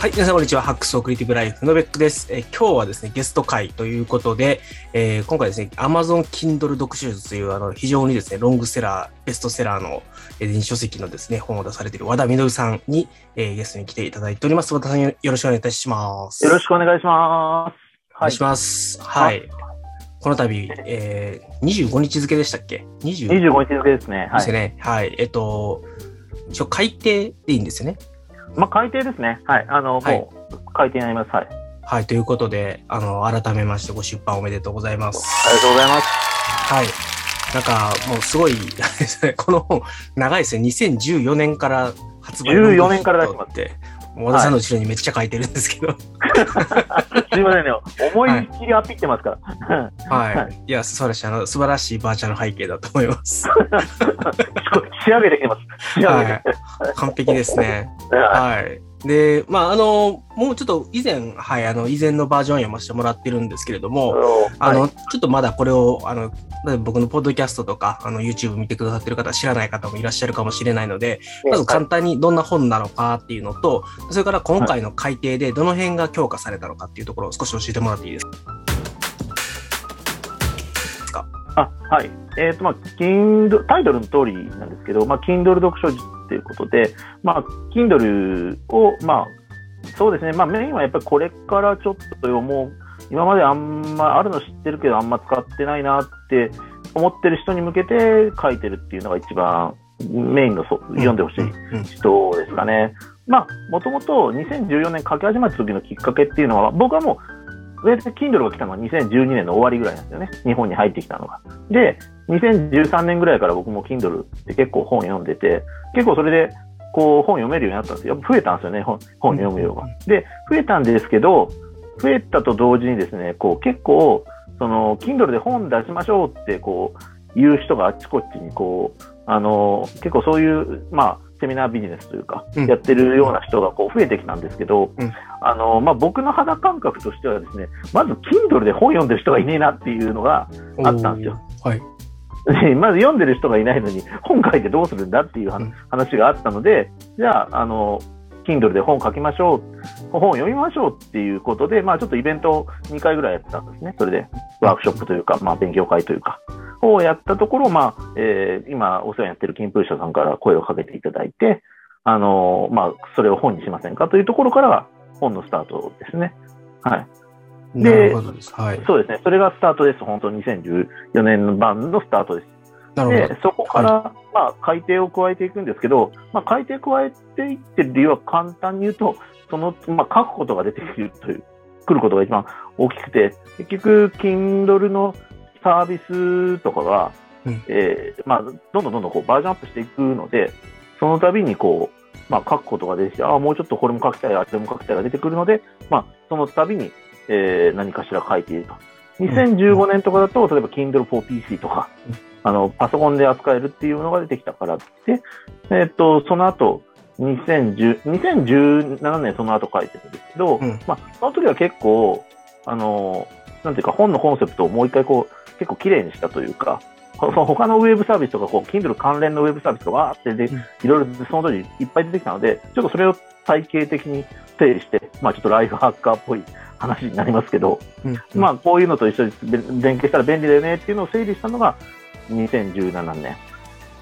はい、皆さんこんにちは。ハックスオクリティブライフのベックです。えー、今日はですね、ゲスト会ということで、えー、今回ですね、Amazon Kindle 読書術というあの非常にですね、ロングセラー、ベストセラーの、えー、電子書籍のですね、本を出されている和田みさんに、えー、ゲストに来ていただいております。和田さんよろしくお願いいたします。よろしくお願いします。お願いします。はい。この度、えー、25日付でしたっけ ?20 25日付ですね。はい。ですね。はい。えっと、一応改定でいいんですよね。まあ、改定ですね。はい。あの、はい、もう、改定になります。はい。はい。ということで、あの、改めましてご出版おめでとうございます。ありがとうございます。はい。なんか、もうすごい、この本、長いですね。2014年から発売14年から出しまって。和田さんの後ろにめっちゃ書いてるんですけど。すみませんね。思いっきりアピってますから。はい。はい、いや、素晴らしい、あの、素晴らしいバーチャル背景だと思います。仕上げてきます。はい。完璧ですね。はい。で、まあ、あの、もうちょっと以前、はい、あの、以前のバージョン読ませてもらってるんですけれども、あの、ちょっとまだこれを、あの、僕のポッドキャストとか、あの、YouTube 見てくださってる方、知らない方もいらっしゃるかもしれないので、まず簡単にどんな本なのかっていうのと、それから今回の改訂でどの辺が強化されたのかっていうところを少し教えてもらっていいですか？あはい。えっ、ー、と、まあ、Kindle、タイトルの通りなんですけど、まあ、Kindle 読書ということで、まあ、Kindle を、まあ、そうですね、まあ、メインはやっぱりこれからちょっと読もう、今まであんまあるの知ってるけど、あんま使ってないなって思ってる人に向けて書いてるっていうのが一番メインのそ読んでほしい人ですかね。まあ、もともと2014年書き始めた時のきっかけっていうのは、僕はもう上で Kindle が来たのは2012年の終わりぐらいなんですよね。日本に入ってきたのが。で、2013年ぐらいから僕も Kindle って結構本読んでて、結構それでこう本読めるようになったんですよ。増えたんですよね、本本読む量が。で、増えたんですけど、増えたと同時にですね、こう結構、その、Kindle で本出しましょうって、こう、言う人があっちこっちに、こう、あの、結構そういう、まあ、セミナービジネスというか、やってるような人がこう増えてきたんですけど、うん、あの、まあ、僕の肌感覚としてはですね、まず Kindle で本読んでる人がいねえなっていうのがあったんですよ。はい。まず読んでる人がいないのに、本書いてどうするんだっていう話があったので、じゃあ、あの、Kindle で本書きましょう、本を読みましょうっていうことで、まあちょっとイベントを2回ぐらいやってたんですね。それで、ワークショップというか、まあ勉強会というか、をやったところ、まあ、えー、今お世話になってる金風社さんから声をかけていただいて、あのー、まあ、それを本にしませんかというところからが本のスタートですね。はい。で、はい、そうですね。それがスタートです。本当2014年版のスタートです。で、そこから、はい、まあ、改定を加えていくんですけど、まあ、改定加えていってる理由は簡単に言うと、その、まあ、書くことが出てくるという、来ることが一番大きくて、結局、Kindle のサービスとかが、うん、えー、まあ、どんどんどんどんこうバージョンアップしていくので、その度にこう、まあ、書くことが出てきて、ああ、もうちょっとこれも書きたい、あれも書きたいが出てくるので、まあ、その度に、えー、何かしら書いていると。2015年とかだと、例えば Kindle for PC とか、あの、パソコンで扱えるっていうのが出てきたからで、えっ、と、その後、2010 2017年その後書いてるんですけど、うん、まあ、その時は結構、あの、なんていうか本のコンセプトをもう一回こう、結構綺麗にしたというか、その他のウェブサービスとか、こう、Kindle 関連のウェブサービスがわーってで、いろいろその当時いっぱい出てきたので、ちょっとそれを体系的に整理して、まあちょっとライフハッカーっぽい話になりますけど、うんうん、まあこういうのと一緒に連携したら便利だよねっていうのを整理したのが2017年。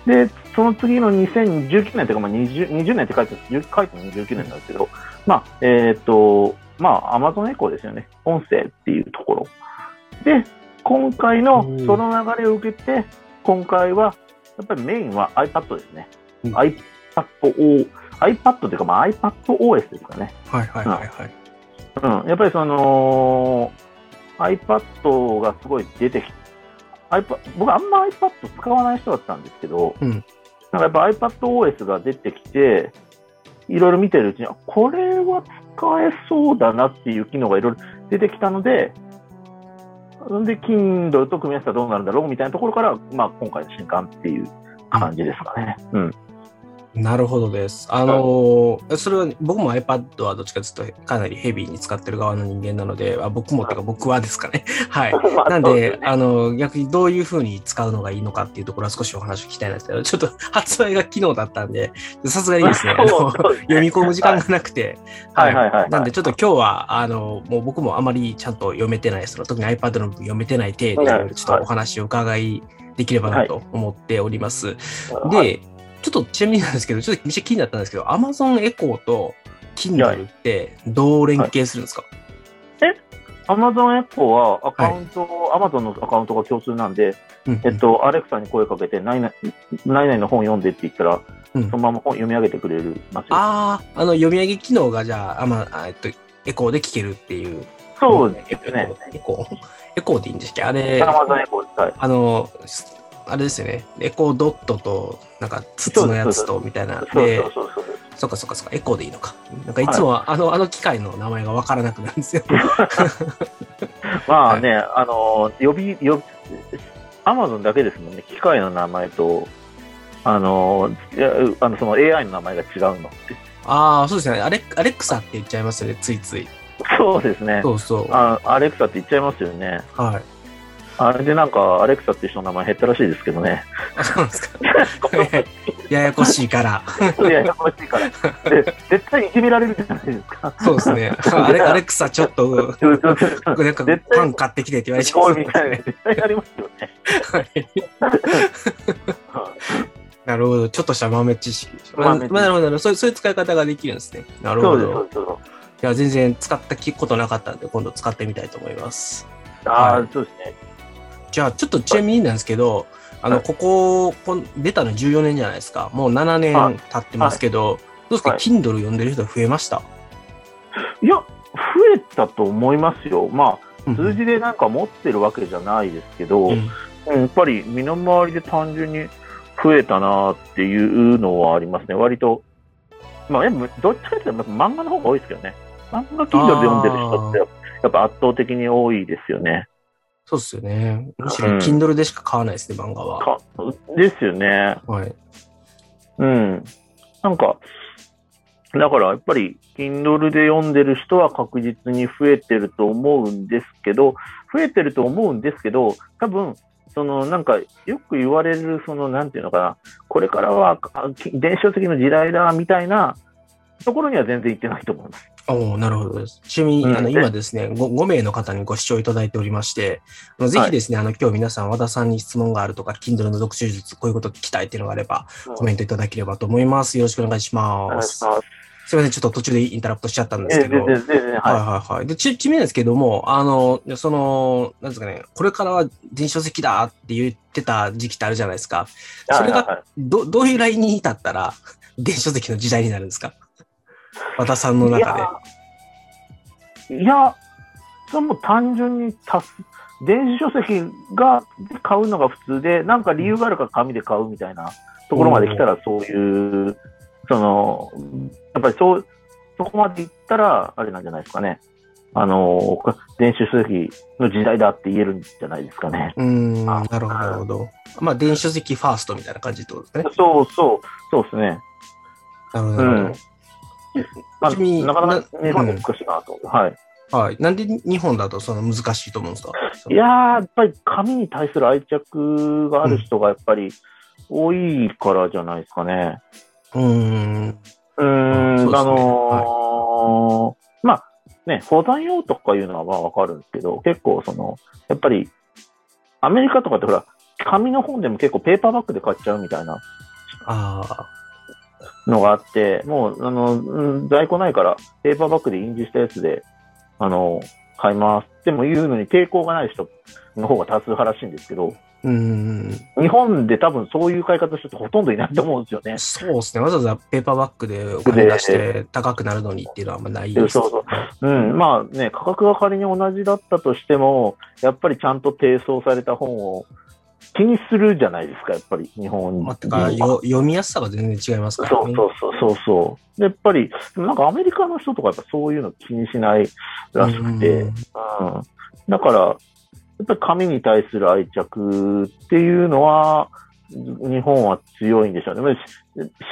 で、その次の2019年というか、まあ20、20年って書いて書いても29年なんですけど、まあ、えっ、ー、と、まあ、アマゾンエコーですよね。音声っていうところ。で、今回のその流れを受けて、今回は、やっぱりメインは iPad ですね。うん、iPad O、iPad というか、まあ、iPad OS ですかね。はいはいはいはい。うん、やっぱりその、iPad がすごい出てきて、僕あんま iPad 使わない人だったんですけど、うん、なんかやっぱ iPadOS が出てきて、いろいろ見てるうちに、これは使えそうだなっていう機能がいろいろ出てきたので、で、Kindle と組み合わせたらどうなるんだろうみたいなところから、まあ今回の新刊っていう感じですかね。うん。なるほどです。あのー、それは僕も iPad はどっちかというとかなりヘビーに使ってる側の人間なので、あ僕もっていうか僕はですかね。はい。なんで、ね、あの、逆にどういうふうに使うのがいいのかっていうところは少しお話を聞きたいんですけど、ちょっと発売が昨日だったんで、さすがにですね、あの読み込む時間がなくて、はい。はい。はい。はい。なんでちょっと今日は、あの、もう僕もあまりちゃんと読めてない、その特に iPad の部分読めてない程度で、ちょっとお話を伺いできればなと思っております。はい、で、ちょっとちなみになんですけど、ちょっとめっちゃ気になったんですけど、Amazon エコーと Kindle ってどう連携するんですか、はい、え？アマゾンエコーはアカウント、アマゾンのアカウントが共通なんで、うんうん、えっと、アレクサに声かけて、何々の本読んでって言ったら、うん、そのまま本読み上げてくれるああ、あの、読み上げ機能がじゃあ、あまあ、えっと、エコーで聞けるっていう。そうですね。エコー。エコーでいいんですっけ？あれ、アマゾンエコーはい。あの、あれですよね。エコードットと、なんか、筒のやつと、みたいな。で、そっかそっかそっか、エコーでいいのか。なんかいつもは、はい、あの、あの機械の名前がわからなくなるんですよ。まあね、はい、あの、呼び、呼アマゾンだけですもんね、機械の名前と、あの、あのその AI の名前が違うのって。ああ、そうですね。アレアレクサって言っちゃいますよね、ついつい。そうですね。そうそう。あアレクサって言っちゃいますよね。はい。あれでなんか、アレクサって人の名前減ったらしいですけどね。あ、そうですか。ややこしいから。ややこしいから。で、絶対いじめられるじゃないですか。そうですね。アレアレクサちょっと、なんかパン買ってきてって言われちゃう。みたいな、絶対ありますよね。なるほど。ちょっとした豆知識。まあ、なるほど。そういう使い方ができるんですね。なるほど。いや、全然使ったことなかったんで、今度使ってみたいと思います。ああ、はい、そうですね。じゃあ、ちょっとちなみになんですけど、あの、ここ、出たの14年じゃないですか。もう7年経ってますけど、どうですか、Kindle 読んでる人増えました？いや、増えたと思いますよ。まあ、数字でなんか持ってるわけじゃないですけど、うん、やっぱり身の回りで単純に増えたなっていうのはありますね。割と、まあ、どっちかというと漫画の方が多いですけどね。漫画 Kindle で読んでる人ってやっぱ圧倒的に多いですよね。そうですよね。むしろ Kindle でしか買わないですね、うん、漫画は。ですよね。はい。うん。なんか、だからやっぱり Kindle で読んでる人は確実に増えてると思うんですけど、増えてると思うんですけど、多分、そのなんかよく言われる、そのなんていうのかな、これからは電子書籍の時代だみたいなところには全然行ってないと思います。おなるほどです。ちなみに、うん、あの今ですね5、5名の方にご視聴いただいておりまして、あのぜひですね、はい、あの今日皆さん和田さんに質問があるとか、Kindle の読書術、こういうこと聞きたいっていうのがあれば、コメントいただければと思います。よろしくお願いします。すみません、ちょっと途中でインタラプトしちゃったんですけど。はいはいはい。で、ち、ちみですけども、あの、その、なんですかね、これからは電子書籍だって言ってた時期ってあるじゃないですか。それが、ど、どういうラインに至ったら、電子書籍の時代になるんですか？和田さんの中で。いや、それも単純に足す。電子書籍が買うのが普通で、なんか理由があるから紙で買うみたいなところまで来たら、そういう、その、やっぱりそう、そこまで行ったら、あれなんじゃないですかね。あの、電子書籍の時代だって言えるんじゃないですかね。うん、なるほど、なるほど。まあ、電子書籍ファーストみたいな感じってことですね。そうそう、そうですね。なるほど。うんまあ、なかなか日本で難しいなと思って、はい。はい。なんで日本だとその難しいと思うんですか？いやー、やっぱり紙に対する愛着がある人がやっぱり多いからじゃないですかね。うん。うん、ね、あのーはい、まあね、保存用とかいうのはまあわかるんですけど、結構その、やっぱりアメリカとかってほら、紙の本でも結構ペーパーバッグで買っちゃうみたいな。ああ。のがあって、もう、あの、在庫ないから、ペーパーバッグで印字したやつで、あの、買いますっても言うのに抵抗がない人の方が多数派らしいんですけど、うん日本で多分そういう買い方する人ほとんどいないと思うんですよね。そうですね。わざわざペーパーバッグでお金出して高くなるのにっていうのはあんまないです、ね、そうそう。うん。まあね、価格が仮に同じだったとしても、やっぱりちゃんと提送された本を気にするじゃないですか、やっぱり日本まあ、てかよ読みやすさが全然違いますからね。そうそうそうそう。やっぱり、なんかアメリカの人とかやっぱそういうの気にしないらしくて、うん、だから、やっぱり紙に対する愛着っていうのは、日本は強いんでしょうね。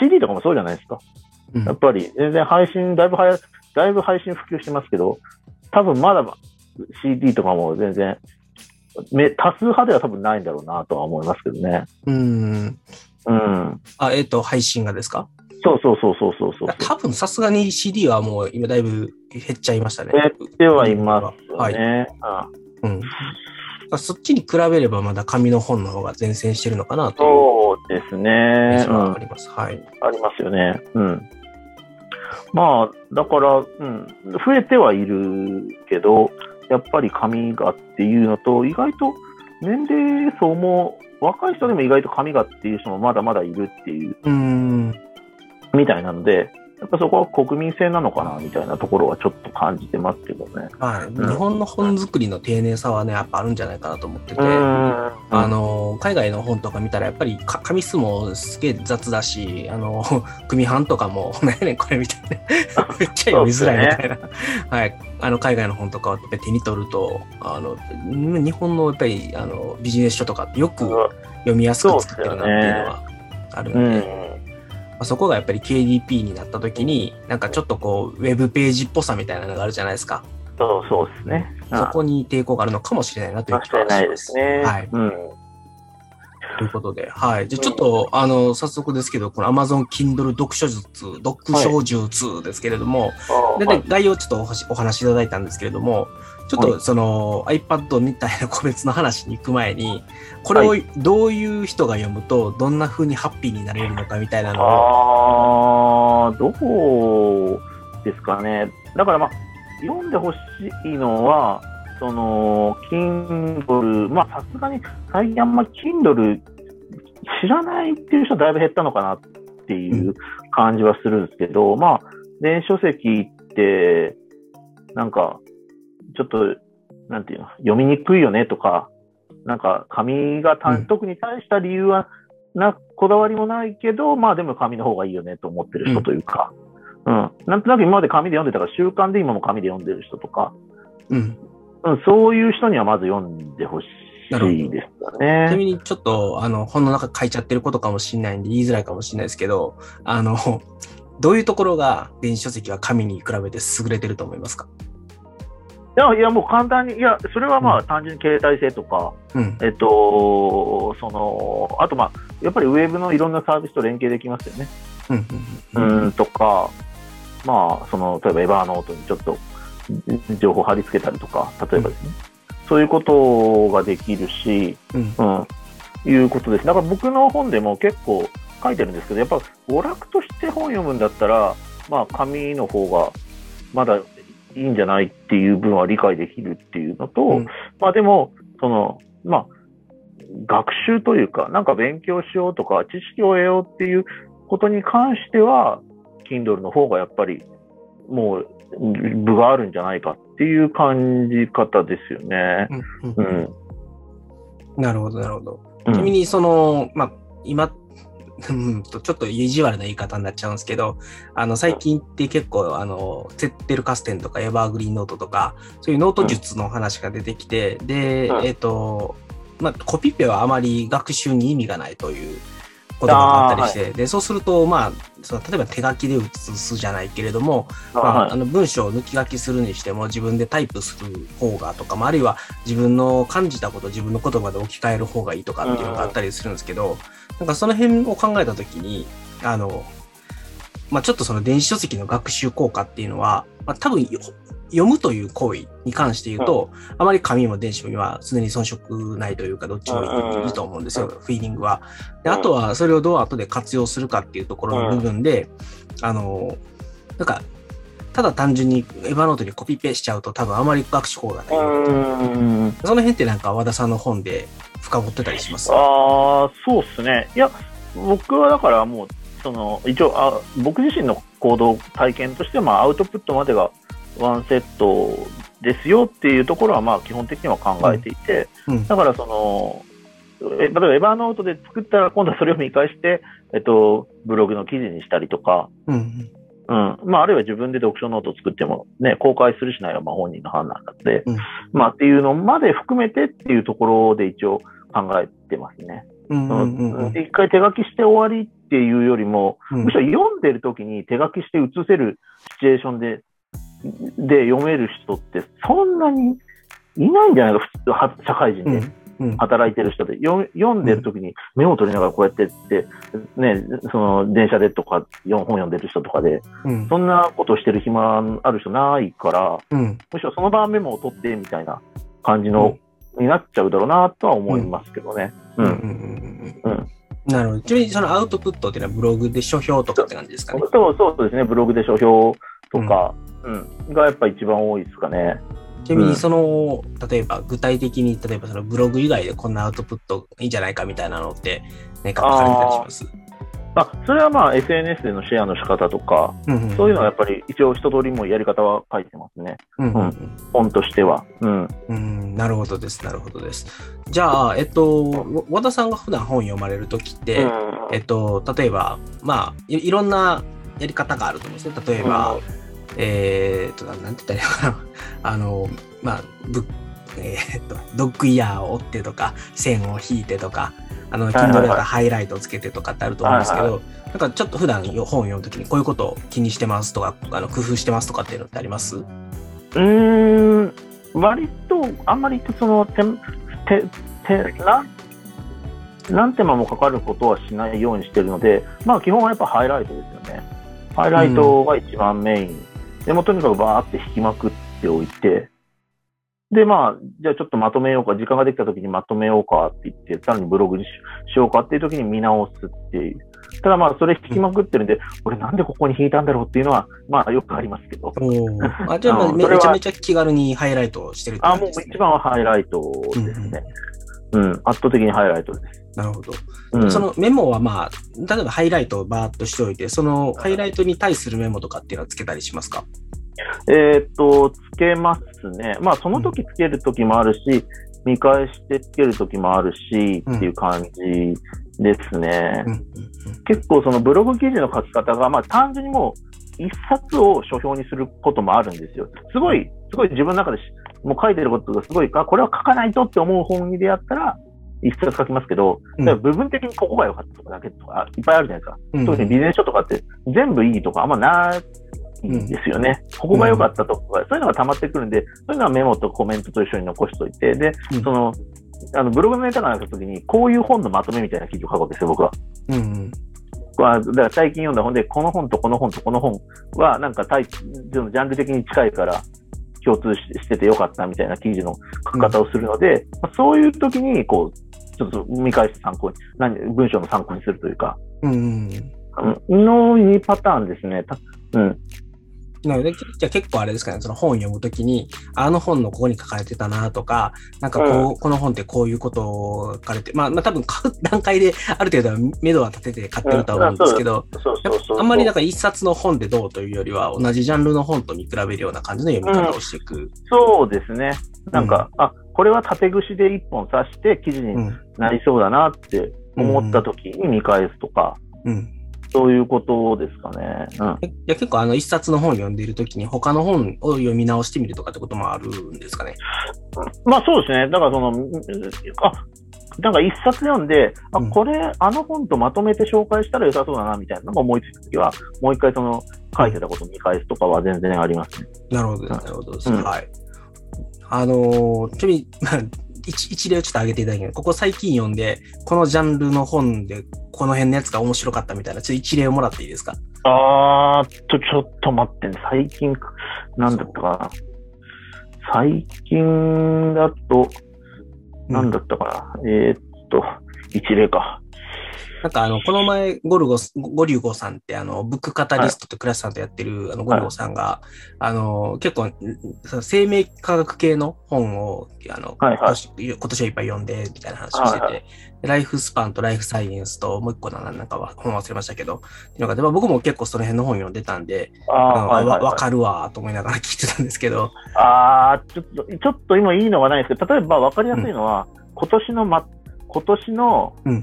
CD とかもそうじゃないですか。うん、やっぱり全然配信、だいぶはや、だいぶ配信普及してますけど、多分まだ CD とかも全然、め多数派では多分ないんだろうなとは思いますけどね。うん。うん。あ、えっ、ー、と、配信がですか？そうそうそうそうそうそう多分さすがに CD はもう今だいぶ減っちゃいましたね。減ってはいますよね。はい。うん。そっちに比べればまだ紙の本の方が前線してるのかなとそうですね。あります。はい。ありますよね。うん。まあ、だから、うん、増えてはいるけど、やっぱり紙がっていうのと、意外と年齢層も、若い人でも意外と紙がっていう人もまだまだいるっていう、うん。みたいなので、やっぱそこは国民性なのかなみたいなところはちょっと感じてますけどね。はい。うん、日本の本作りの丁寧さはね、やっぱあるんじゃないかなと思ってて、あの、海外の本とか見たらやっぱり紙質もすげえ雑だし、あの、組版とかも、何やねんこれみたいな、めっちゃ読みづらいみたいな。ね、はい。あの、海外の本とかを手に取ると、あの、日本のやっぱりあのビジネス書とかってよく読みやすく作ってるなっていうのはあるんで。まあ、そこがやっぱり KDP になった時に、なんかちょっとこう、ウェブページっぽさみたいなのがあるじゃないですか。そうそうですね。そこに抵抗があるのかもしれないなという気がします。ないですね。はい。うん。ということで、はい。じゃちょっと、あの、早速ですけど、この Amazon Kindle 読書術、読書術ですけれども、はい、で、概要ちょっとお話しいただいたんですけれども、ちょっとその iPad みたいな個別の話に行く前に、これをどういう人が読むと、どんな風にハッピーになれるのかみたいなのを。ああ、どうですかね。だからまあ、読んでほしいのは、その、Kindle、まあさすがに最近あんま Kindle 知らないっていう人だいぶ減ったのかなっていう感じはするんですけど、うん、まあ、電子書籍って、なんか、ちょっと、なんていうの、読みにくいよねとか、なんか紙がた、うん、特に大した理由はな、こだわりもないけど、まあでも紙の方がいいよねと思ってる人というか、うん、うん、なんとなく今まで紙で読んでたから習慣で今も紙で読んでる人とか、うん、うん、そういう人にはまず読んでほしいですよね。ちなみにちょっと、あの、本の中書いちゃってることかもしれないんで言いづらいかもしれないですけど、あの、どういうところが電子書籍は紙に比べて優れてると思いますか？いや、いやもう簡単に、いや、それはまあ、単純に携帯性とか、うん、えっと、その、あとまあ、やっぱりウェブのいろんなサービスと連携できますよね。うん、うん、とか、まあ、その、例えばエヴァーノートにちょっと情報貼り付けたりとか、例えばですね、うん、そういうことができるし、うん、うん、いうことです。だから僕の本でも結構書いてるんですけど、やっぱ娯楽として本読むんだったら、まあ、紙の方がまだいいんじゃないっていう分は理解できるっていうのと、うん、まあでも、その、まあ、学習というか、なんか勉強しようとか、知識を得ようっていうことに関しては、Kindle の方がやっぱり、もう、部があるんじゃないかっていう感じ方ですよね。うん。うん、なるほど、なるほど。ちなみに、その、まあ、今うんと、ちょっと意地悪な言い方になっちゃうんですけど、あの、最近って結構、あの、ツェッテルカステンとかエバーグリーンノートとか、そういうノート術の話が出てきて、で、えっ、と、まあ、コピペはあまり学習に意味がないということがあったりして、はい、で、そうすると、まあ、その例えば手書きで写すじゃないけれども、まあ、あの文章を抜き書きするにしても自分でタイプする方がとか、まあ、あるいは自分の感じたことを自分の言葉で置き換える方がいいとかっていうのがあったりするんですけど、なんかその辺を考えたときに、あの、まあ、ちょっとその電子書籍の学習効果っていうのは、まあ、多分読むという行為に関して言うと、うん、あまり紙も電子もは常に遜色ないというか、どっちもいいと思うんですよ、フィーリングは。であとは、それをどう後で活用するかっていうところの部分で、あの、なんか、ただ単純にエヴァノートにコピペしちゃうと多分あまり学習法がない。その辺ってなんか和田さんの本で深掘ってたりします？ああ、そうっすね。いや、僕はだからもう、その、一応あ、僕自身の行動体験としては、まあ、アウトプットまでがワンセットですよっていうところはまあ基本的には考えていて、うん。うん、だからその、例えばエヴァーノートで作ったら今度はそれを見返して、えっと、ブログの記事にしたりとか、うん、うん、まあ、あるいは自分で読書ノートを作ってもね、公開するしないはまあ本人の判断なので、うん、まあっていうのまで含めてっていうところで一応考えてますね。一回手書きして終わりっていうよりも、うん、むしろ読んでる時に手書きして写せるシチュエーションで、で読める人ってそんなにいないんじゃないか、普通、社会人で。働いてる人で、読んでる時にメモを取りながらこうやってって、ね、その電車でとか本読んでる人とかで、うん、そんなことしてる暇ある人ないから、うん、むしろその場メモを取ってみたいな感じの、うん、になっちゃうだろうなとは思いますけどね。なるほど。ちなみにそのアウトプットっていうのはブログで書評とかって感じですかね？そうそうですね。ブログで書評とか、うんがやっぱ一番多いですかね。ちなみにその、うん、例えば具体的に、例えばそのブログ以外でこんなアウトプットいいんじゃないかみたいなのって何か書かれたりします？あそれはまあ SNS でのシェアの仕方とか、うんうん、そういうのはやっぱり一応一通りもやり方は書いてますね。うんうんうん、本としては、うん。うん。なるほどです、なるほどです。じゃあ、えっと、和田さんが普段本読まれるときって、うん、えっと、例えば、まあい、いろんなやり方があると思うんですね。例えば、うん、えー、っと、なんて言ったらいいのかな。あの、まあ、ぶえー、っと、ドッグイヤーを折ってとか、線を引いてとか、あの、Kindle だったらハイライトをつけてとかってあると思うんですけど、なんかちょっと普段本を読むときにこういうことを気にしてますとか、あの工夫してますとかっていうのってあります？うん、割と、あんまりその、て、て、て、な何手間もかかることはしないようにしてるので、まあ基本はやっぱハイライトですよね。ハイライトが一番メイン。うん、でもとにかくバーって引きまくっておいて、で、まあ、じゃあちょっとまとめようか、時間ができた時にまとめようかって言って、さらにブログにしようかっていう時に見直すっていう。ただまあ、それ引きまくってるんで、うん、俺なんでここに引いたんだろうっていうのは、まあよくありますけど。あじゃあ、めちゃめちゃ気軽にハイライトしてるってね。あ、もう一番はハイライトですね。うん、うん、圧倒的にハイライトです。なるほど。うん、そのメモはまあ、例えばハイライトをバーっとしておいて、そのハイライトに対するメモとかっていうのはつけたりしますか？えっと、つけますね。まあ、その時つける時もあるし、見返してつける時もあるし、っていう感じですね。結構そのブログ記事の書き方が、まあ単純にもう一冊を書評にすることもあるんですよ。すごい、すごい自分の中でもう書いてることがすごい、あ、これは書かないとって思う本に出会ったら、一冊書きますけど、うん、部分的にここが良かったとかだけとかいっぱいあるじゃないですか。うん、特にビジネス書とかって全部いいとかあんまないんですよね。ここが良かったとか、そういうのが溜まってくるんで、そういうのはメモとコメントと一緒に残しといて、で、その、あのブログのネタがなった時に、こういう本のまとめみたいな記事を書くわけですよ、僕は。うん、あ、だから最近読んだ本で、この本とこの本とこの本は、なんかタイジャンル的に近いから、共通しててよかったみたいな記事の書き方をするので、まあ、そういう時に、こう、ちょっと見返して参考に、何文章の参考にするというか、うん、の2パターンですね。うん。なので、じゃあ結構あれですかね、その本読むときに、あの本のここに書かれてたなとか、なんかこう、うん、この本ってこういうことを書かれて、まあ、まあ多分買う 段階である程度は目処は立てて買ってるとは思うんですけど、あんまりなんか一冊の本でどうというよりは、同じジャンルの本と見比べるような感じの読み方をしていく。うん、そうですね。なんか、うん、あ、これは縦串で一本刺して記事になりそうだなって思った時に見返すとか、うんそういうことですかね。うん、いや結構あの一冊の本読んでいるときに他の本を読み直してみるとかってこともあるんですかね？まあそうですね。だからその、あ、なんか一冊読んで、あ、これ、あの本とまとめて紹介したら良さそうだなみたいなのが思いついたときは、もう一回その書いてたことを見返すとかは全然ありますね。なるほど、なるほど。うん、はい。あのー、ちなみに、一一例をちょっと挙げていただけるここ最近読んで、このジャンルの本で、この辺のやつが面白かったみたいな、ちょっと一例をもらっていいですか？あーっと、ちょっと待ってね。最近、なんだったかな。最近だと、なんだったかな。うん、えー、っと、一例か。なんかあの、この前、ゴルゴ、ゴリュゴさんって、あの、ブックカタリストってクラスさんとやってる、あの、ゴリュゴさんが、あの、結構、生命科学系の本を、あの、今年はいっぱい読んで、みたいな話をしてて、ライフスパンとライフサイエンスと、もう一個な、なんかは本忘れましたけど、なんかで僕も結構その辺の本読んでたんで、わ、かるわと思いながら聞いてたんですけど。ああ、ちょっと、ちょっと今いいのがないですけど、例えばわかりやすいのは、うん、今年の、ま、今年の振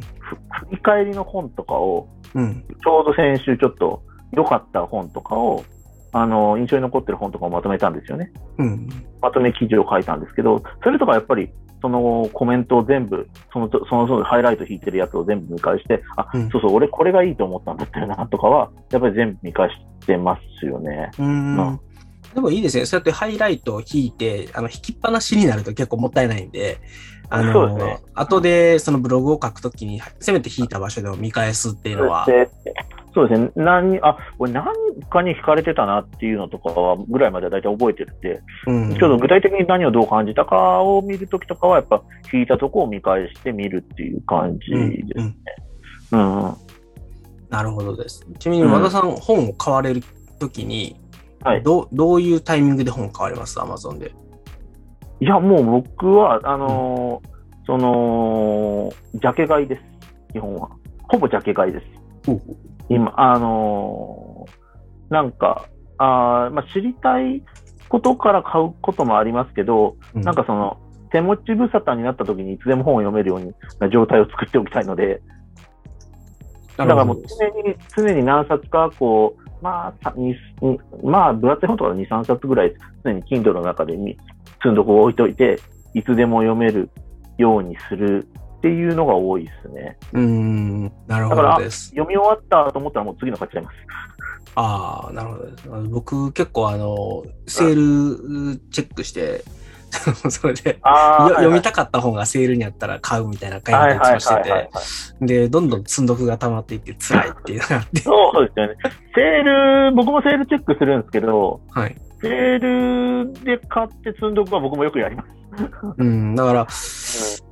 り返りの本とかを、うん、ちょうど先週ちょっと良かった本とかを、あの、印象に残ってる本とかをまとめたんですよね。うん、まとめ記事を書いたんですけど、それとかやっぱりそのコメントを全部、その、その、そのハイライト引いてるやつを全部見返して、あ、うん、そうそう、俺これがいいと思ったんだったよな、とかは、やっぱり全部見返してますよね。うん。でもいいですね。そうやってハイライトを引いて、あの、引きっぱなしになると結構もったいないんで、あの、ね、後でそのブログを書くときに、せめて引いた場所でも見返すっていうのは。そうですね。何、あ、これ何かに惹かれてたなっていうのとかは、ぐらいまでは大体覚えてるんで、うん、ちょっと具体的に何をどう感じたかを見るときとかは、やっぱ引いたとこを見返してみるっていう感じですね。うん、うん、なるほどです。ちなみに和田さん、本を買われるときに、はい、どどういうタイミングで本買われます？アマゾンで。いや、もう僕は、あのーうん、その、ジャケ買いです。基本は。ほぼジャケ買いです。今、あのー、なんか、あまあ、知りたいことから買うこともありますけど、うん、なんかその、手持ち無沙汰になった時にいつでも本を読めるような状態を作っておきたいので、だからもう常に、常に何冊かこう、まあ、まあ、分厚い本とか2、3冊ぐらい常に Kindle の中で積んどこを置いといて、いつでも読めるようにするっていうのが多いですね。うん、なるほどです。読み終わったと思ったらもう次の買っちゃいます。ああ、なるほどです。僕結構あの、セールチェックして、それで、読みたかった本がセールにあったら買うみたいな買い方をしてて、で、どんどん積んどくが溜まっていって辛いっていうのがあって。そうですよね。セール、僕もセールチェックするんですけど、はい、セールで買って積んどくは僕もよくやります。うん、だから、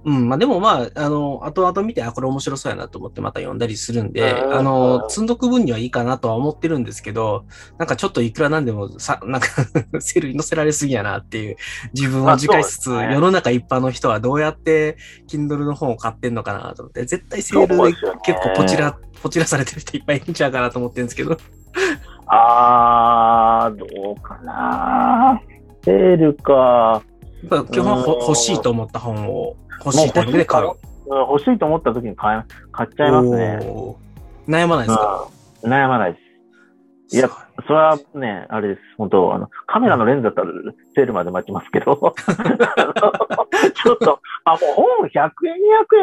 うん、まあでもまあ、あの、後々見て、あ、これ面白そうやなと思ってまた読んだりするんで、あの、積んどく分にはいいかなとは思ってるんですけど、なんかちょっといくらなんでもさ、なんか セールに載せられすぎやなっていう自分を自戒しつつ、ね、世の中一般の人はどうやって Kindle の本を買ってんのかなと思って、絶対セールで結構ポチら、ポチらされてる人いっぱいいるんちゃうかなと思ってるんですけど。あー、どうかなセールか。基本欲しいと思った本を欲しいタイミングで買う。欲しいと思った時に買買っちゃいますね。悩まないですか、うん、悩まないです。いや、それはね、あれです。本当あの、カメラのレンズだったらセールまで待ちますけど、ちょっと、あ、もう本100円、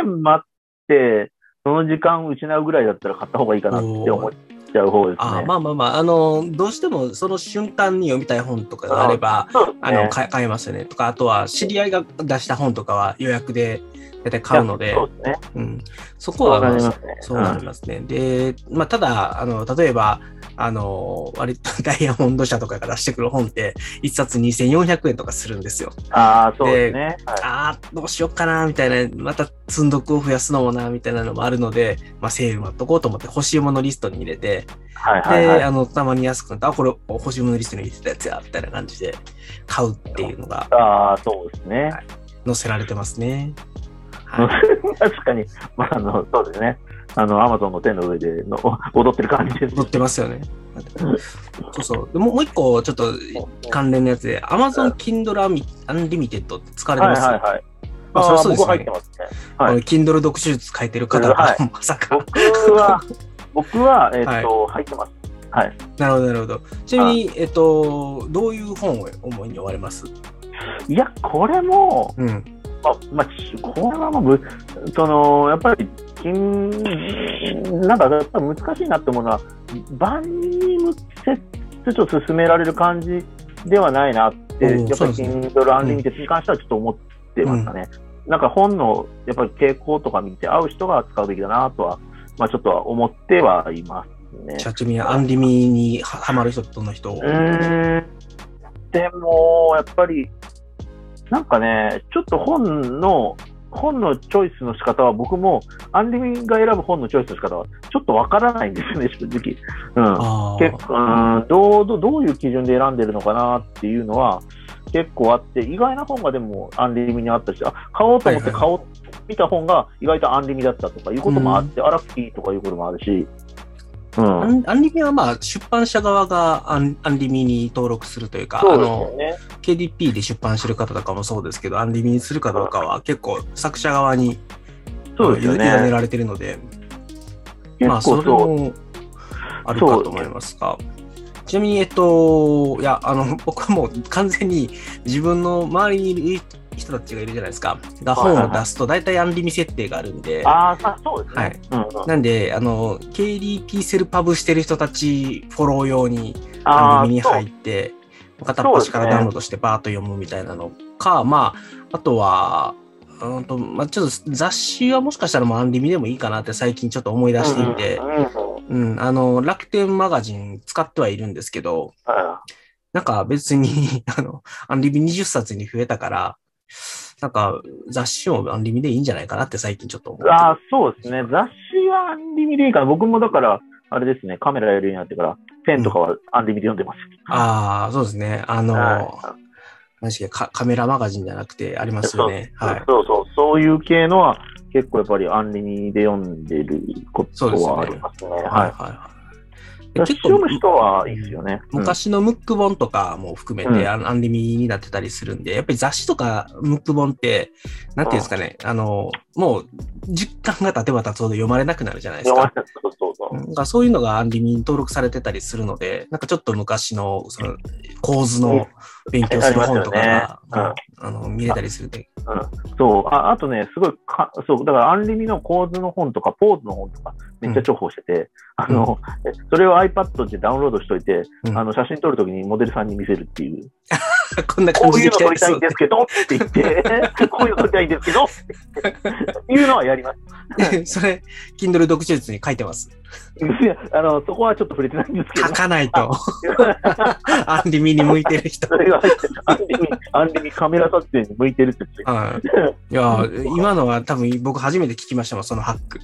200円待って、その時間失うぐらいだったら買った方がいいかなって思っちゃう方ですね。あまあまあまあ、あの、どうしてもその瞬間に読みたい本とかがあれば、あ、ね、の買えますよね。とか、あとは知り合いが出した本とかは予約で大体買うので、そうね、うん、そこは、まあ、そうなりますね。で、まあ、ただ、あの、例えば、あの、割と ダイヤモンド社とかが出してくる本って、一冊2400円とかするんですよ。ああ、そうですね。はい、ああ、どうしようかな、みたいな、また積んどくを増やすのもな、みたいなのもあるので、まあ、セール待っとこうと思って欲しいものリストに入れて、はいはいはい、で、あの、たまに安くなって、あ、これ欲しいものリストに入れてたやつや、みたいな感じで買うっていうのが。ああ、そうですね、はい。載せられてますね。はい、確かに、まあ、あの、そうですね。あの、アマゾンの手の上での踊ってる感じです。踊ってますよね。そうそう。でももう一個、ちょっと関連のやつで、アマゾン Kindle Unlimited 使われてます、はいはいはい。あそうそうですね。入ってますね。はい。Kindle 読書術書いてる方が、はい、まさか。僕は、僕は、えっ、ー、と、はい、入ってます。はい。なるほど、なるほど。ちなみに、えっ、ー、と、どういう本を思いに追われます？いや、これも、うん。まあ、まあ、これはまあ、その、やっぱり、金、なんかやっぱり難しいなって思うのは、万人に向けてちょっと進められる感じではないなって、やっぱり Kindle アンリミテッドに関してはちょっと思ってましたね。うん、なんか本のやっぱり傾向とか見て合う人が使うべきだなとは、まあちょっとは思ってはいますね。チャッチミアンリミにはまる人との人？うん。でも、やっぱり、なんかね、ちょっと本の本のチョイスの仕方は僕も、アンリミが選ぶ本のチョイスの仕方はちょっとわからないんですよね、正直。うん。結構、うん、どう、どういう基準で選んでるのかなっていうのは結構あって、意外な本がでもアンリミにあったし、あ、買おうと思って買おう、見た本が意外とアンリミだったとかいうこともあって、うん、あらきとかいうこともあるし、うん、アンリミはまあ出版社側がアンアンリミに登録するというか、うね、あの KDP で出版してる方とかもそうですけど、アンリミにするかどうかは結構作者側にそうですね、委ねられてるので、まあそれもあるかと思いますが。ちなみに、えっと、いや、あの、僕はもう完全に自分の周りにいる人たちがいるじゃないですか。が本を出すと大体アンリミ設定があるんで。ああ、そうですね。はい。うんうん、なんで、あの、KDP セルパブしてる人たちフォロー用にアンリミに入って、片っ端からダウンロードしてバーッと読むみたいなのか、ね、まあ、あとは、うんとまあ、ちょっと雑誌はもしかしたらもうアンリミでもいいかなって最近ちょっと思い出していて、うん、うん、あの、楽天マガジン使ってはいるんですけど、なんか別に あの、アンリミ20冊に増えたから、なんか雑誌もアンリミでいいんじゃないかなって最近ちょっと思って。ああ、そうですね。雑誌はアンリミでいいから、僕もだから、あれですね、カメラやるようになってから、ペンとかはアンリミで読んでます。うん、ああ、そうですね。あの何しかカメラマガジンじゃなくてありますよね。はい。そうそう、そういう系のは結構やっぱりアンリミで読んでることはありますね。すねはいはいはい。結構読む人はいいですよね。昔のムック本とかも含めて、アンリミになってたりするんで、やっぱり雑誌とかムック本って、なんていうんですかね、あの、もう、実感が経てば経つほど読まれなくなるじゃないですか。そうそうそう。そういうのがアンリミに登録されてたりするので、なんかちょっと昔のその構図の勉強する本とかが、ねうん、あの見れたりするで、うん。そうあ。あとね、すごいか、そう、だからアンリミの構図の本とか、ポーズの本とか、めっちゃ重宝してて、うん、あの、それを iPad でダウンロードしといて、あの、写真撮るときにモデルさんに見せるっていう。こんな感じでこういうの撮りたいんですけどって言って、こういうの撮りたいんですけどっていうのはやります。それ、Kindle 読書術に書いてます。いや、あの、そこはちょっと触れてないんですけど。書かないと。アンリミに向いてる人。それは、アンリミ、アンリミカメラ撮影に向いてるってはい。いや、今のは多分僕初めて聞きましたもん、そのハック。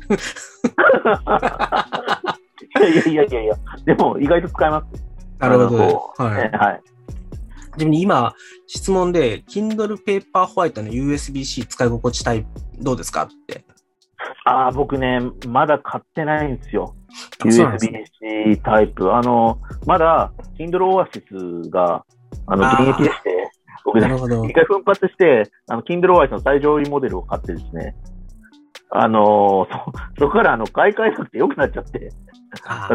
いやいやいやいや、でも意外と使えます。なるほど。はい。はいちなみに今、質問で、Kindle Paperwhite の USB-C 使い心地タイプ、どうですかって。ああ、僕ね、まだ買ってないんですよ。USB-C タイプ。あの、まだ、Kindle Oasis が、あの、現役でして、僕ね、一回奮発して、あの、Kindle Oasis の最上位モデルを買ってですね、あのそ、そこからあの買い替えなくてよくなっちゃって、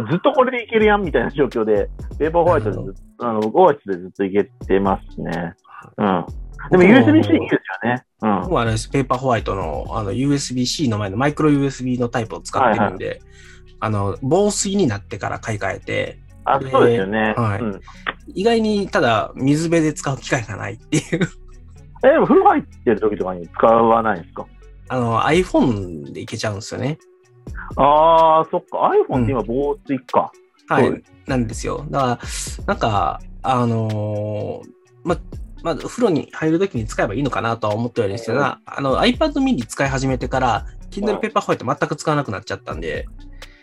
ずっとこれでいけるやんみたいな状況で、ペーパーホワイトでずあの、オアシスでずっといけてますね。うん。でも USB-C いいですよね。うん。僕はあれペーパーホワイトのあの USB-C の前のマイクロ USB のタイプを使ってるんで、はいはい、あの、防水になってから買い替えて、あ、そうですよね。はい、うん。意外に、ただ、水辺で使う機会がないっていう。え、でも風呂入ってる時とかに使わないんですか？あの、iPhone でいけちゃうんですよね。ああ、そっか。iPhone って今防水か、うん。はい。なんですよ。だから、なんか、あのー、ま、まあ、風呂に入るときに使えばいいのかなとは思ってはいるんですが、あの iPad mini 使い始めてから、Kindle Paperwhite 全く使わなくなっちゃったんで。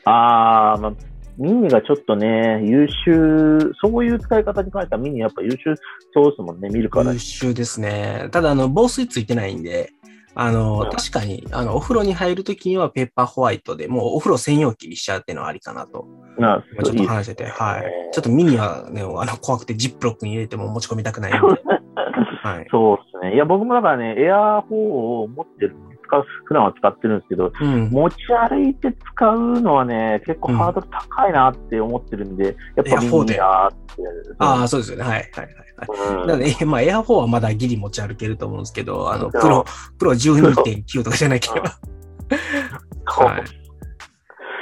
ああ、まあ、ミニがちょっとね、優秀、そういう使い方に関してはミニやっぱ優秀そうですもんね、見るから。優秀ですね。ただ、あの、防水ついてないんで、あの、確かに、あの、お風呂に入るときにはペーパーホワイトで、もうお風呂専用機にしちゃうっていうのはありかなと。なちょっと話してて、はい。ちょっとミニはね、あの、怖くてジップロックに入れても持ち込みたくないんで。はい。そうですね。いや、僕もだからね、エアー4を持ってる使う、普段は使ってるんですけど、うん、持ち歩いて使うのはね、結構ハードル高いなって思ってるんで、うん、やっぱミニだって。ああ、そうですよね。はい。はい。なので、まあ、エア4はまだギリ持ち歩けると思うんですけど、あの、プロ、プロ12.9とかじゃなければ。はい。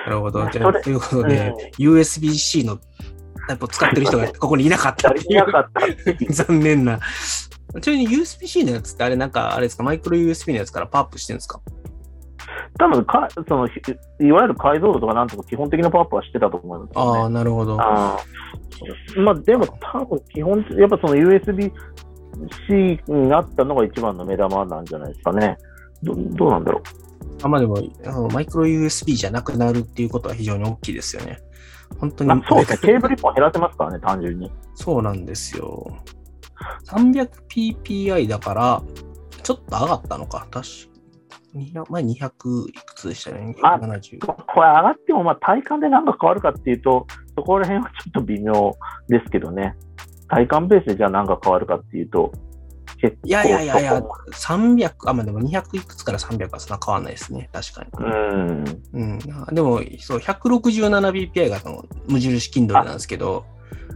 なるほど。じゃあ、ということで、USB-C のタイプを使ってる人がここにいなかったっていう。残念な。ちなみに USB-C のやつってあれなんか、あれですか、マイクロ USB のやつからパワーアップしてるんですか？多分かその、いわゆる解像度とかなんとか基本的なパワーアップはしてたと思います、ね、ああ、なるほど。あまあ、でも多分基本、やっぱその USB-C になったのが一番の目玉なんじゃないですかね。どどうなんだろう。あまあでもあの、マイクロ USB じゃなくなるっていうことは非常に大きいですよね。本当に。そうですね。ケーブル1本減らせますからね、単純に。そうなんですよ。300ppi だから、ちょっと上がったのか。確か前200いくつでしたね。270。これ上がっても、まあ体感で何か変わるかっていうと、そこら辺はちょっと微妙ですけどね。体感ベースでじゃあ何か変わるかっていうと、結構いやいやいやいや、300、あ、まあでも200いくつから300はそんな変わらないですね。確かに。うん。うん。でも、そう、167bpi が無印 Kindle なんですけど、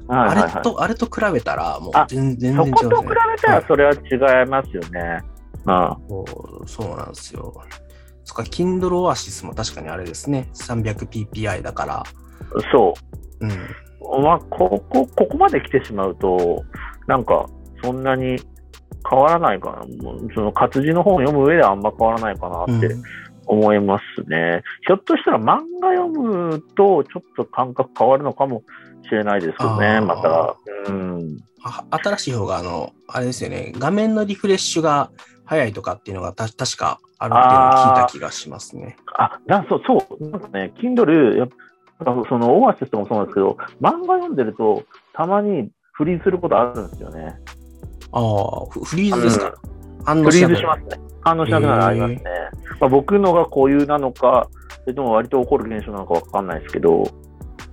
あれと、あれと比べたら、もう全然、違う、ね、そこと比べたらそれは違いますよね。あそうそうなんですよ。そっか、Kindle Oasis も確かにあれですね。300ppi だから。そう。うん。まあ、ここ、ここまで来てしまうと、なんか、そんなに変わらないかな。その活字の本を読む上ではあんま変わらないかなって思いますね。ひょっとしたら漫画読むとちょっと感覚変わるのかもしれないですよね、また。うん。新しい方が、あの、あれですよね、画面のリフレッシュが早いとかっていうのがた確かあるっていうのを聞いた気がしますね。あ、なそう、そう。なんかね、Kindle、やっぱそのオアシスともそうなんですけど、漫画読んでると、たまにフリーズすることあるんですよね。ああ、フリーズですか、反応しなくなる。フリーズしますね。反応しなくなるありますね。まあ、僕のが固有なのか、それとも割と起こる現象なのかわかんないですけど、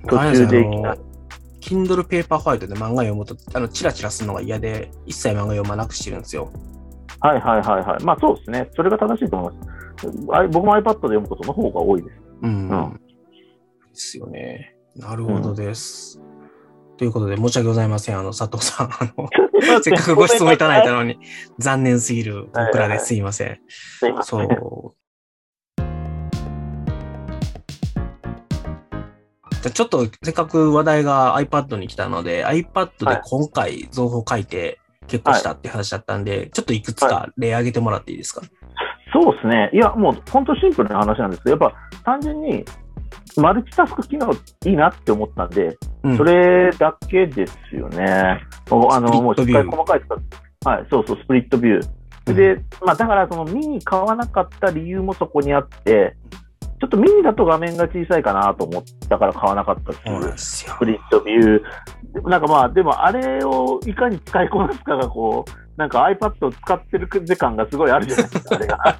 途中でいきなり。Kindle ペーパーファイトで漫画読むと、あの、チラチラするのが嫌で、一切漫画読まなくしてるんですよ。はいはいはいはい。まあそうですね。それが正しいと思います。僕も iPad で読むことの方が多いです。うん。うん、ですよね。なるほどです。うんということで、申し訳ございません。あの、佐藤さん、あの、せっかくご質問いただいたのに、残念すぎる僕らですいません。そう。ちょっとせっかく話題が iPad に来たので、iPad で今回情報書いて結構したって話だったんで、はい、ちょっといくつか例挙げてもらっていいですか、はい、そうですね。いや、もう本当シンプルな話なんですけど、やっぱ単純にマルチタスク機能いいなって思ったんで、うん、それだけですよね。あの、もうしっかり細かい使はい、そうそう、スプリットビュー。で、まあ、だからそのミニ買わなかった理由もそこにあって、ちょっとミニだと画面が小さいかなと思ったから買わなかったっていう、スプリットビュー。なんかまあ、でもあれをいかに使いこなすかがこう、なんか iPad を使ってる時間がすごいあるじゃないですか、あれが。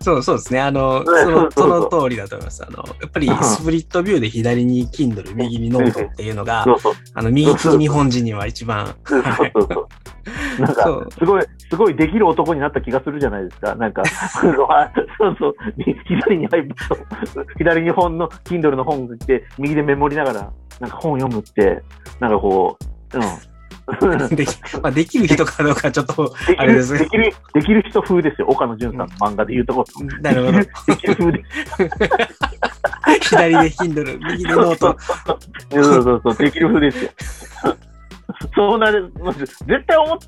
そうそうですね。あの、その、その通りだと思います。あの、やっぱりスプリットビューで左に Kindle、右にノートっていうのが、あの、右利き日本人には一番。そうそうそう。なんか、すごい、すごいできる男になった気がするじゃないですか。なんか、そうそう、左に iPad、左に本の、Kindle の本って、右でメモりながら、なんか本読むって、なんかこう、うん。できまあ、できる人かどうかちょっと、あれですね。できる、できる人風ですよ。岡野純さんの漫画で言うところ。なるほど。できる風で。左で Kindle、右でノート。そうそうそう、できる風ですよ。そうなる、絶対思っ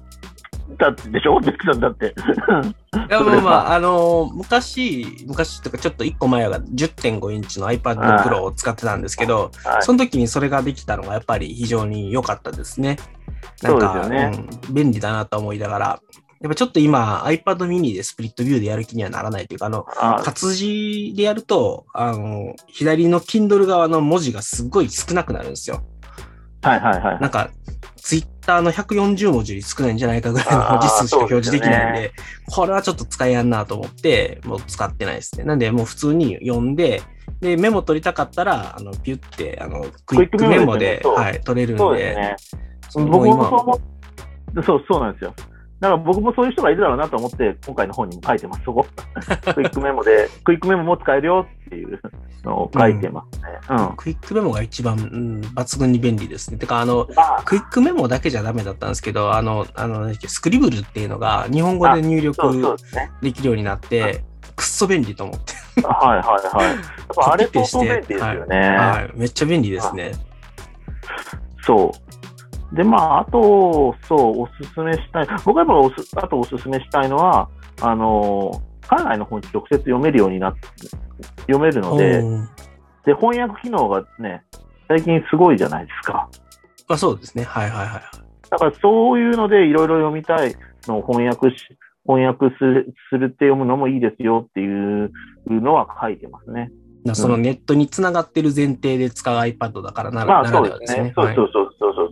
たでしょ、ベックさんだって。いや、まあまあ、あのー、昔、昔とかちょっと1個前が10.5インチの iPad Pro を使ってたんですけど、はい、その時にそれができたのがやっぱり非常に良かったですね。なんか、ねうん、便利だなと思いながら、やっぱちょっと今 iPad mini でスプリットビューでやる気にはならないというか、あの、活字でやると、あの、左の Kindle 側の文字がすっごい少なくなるんですよ。はいはいはい。なんか、ツイッターの140文字より少ないんじゃないかぐらいの文字数しか表示できないんで、でね、これはちょっと使いやんなと思って、もう使ってないですね。なんで、もう普通に読んで、で、メモ取りたかったら、あの、ピュって、あの、クイックメモで、はい、取れるんで、ね、僕もそう思っそう、そうなんですよ。だから僕もそういう人がいるだろうなと思って、今回の本にも書いてます、そこ。クイックメモで、クイックメモも使えるよっていうのを書いてますね。うん。うん、クイックメモが一番、うん、抜群に便利ですね。てか、あの、クイックメモだけじゃダメだったんですけど、あの、あの、スクリブルっていうのが日本語で入力できるようになって、くっそ便利と思って。はいはいはい。あれ相当便利ですよね、はい。はい。めっちゃ便利ですね。そう。で、まあ、あと、そう、おすすめしたい。僕はやっぱおす、あとおすすめしたいのは、あの、海外の本直接読めるようになって、読めるので、で、翻訳機能がね、最近すごいじゃないですか。まあ、そうですね。はいはいはい。だからそういうのでいろいろ読みたいのを翻訳し、翻訳するするって読むのもいいですよっていうのは書いてますね。そのネットにつながってる前提で使う iPad だからなら、まあそうですね。そうそうそうそうそう。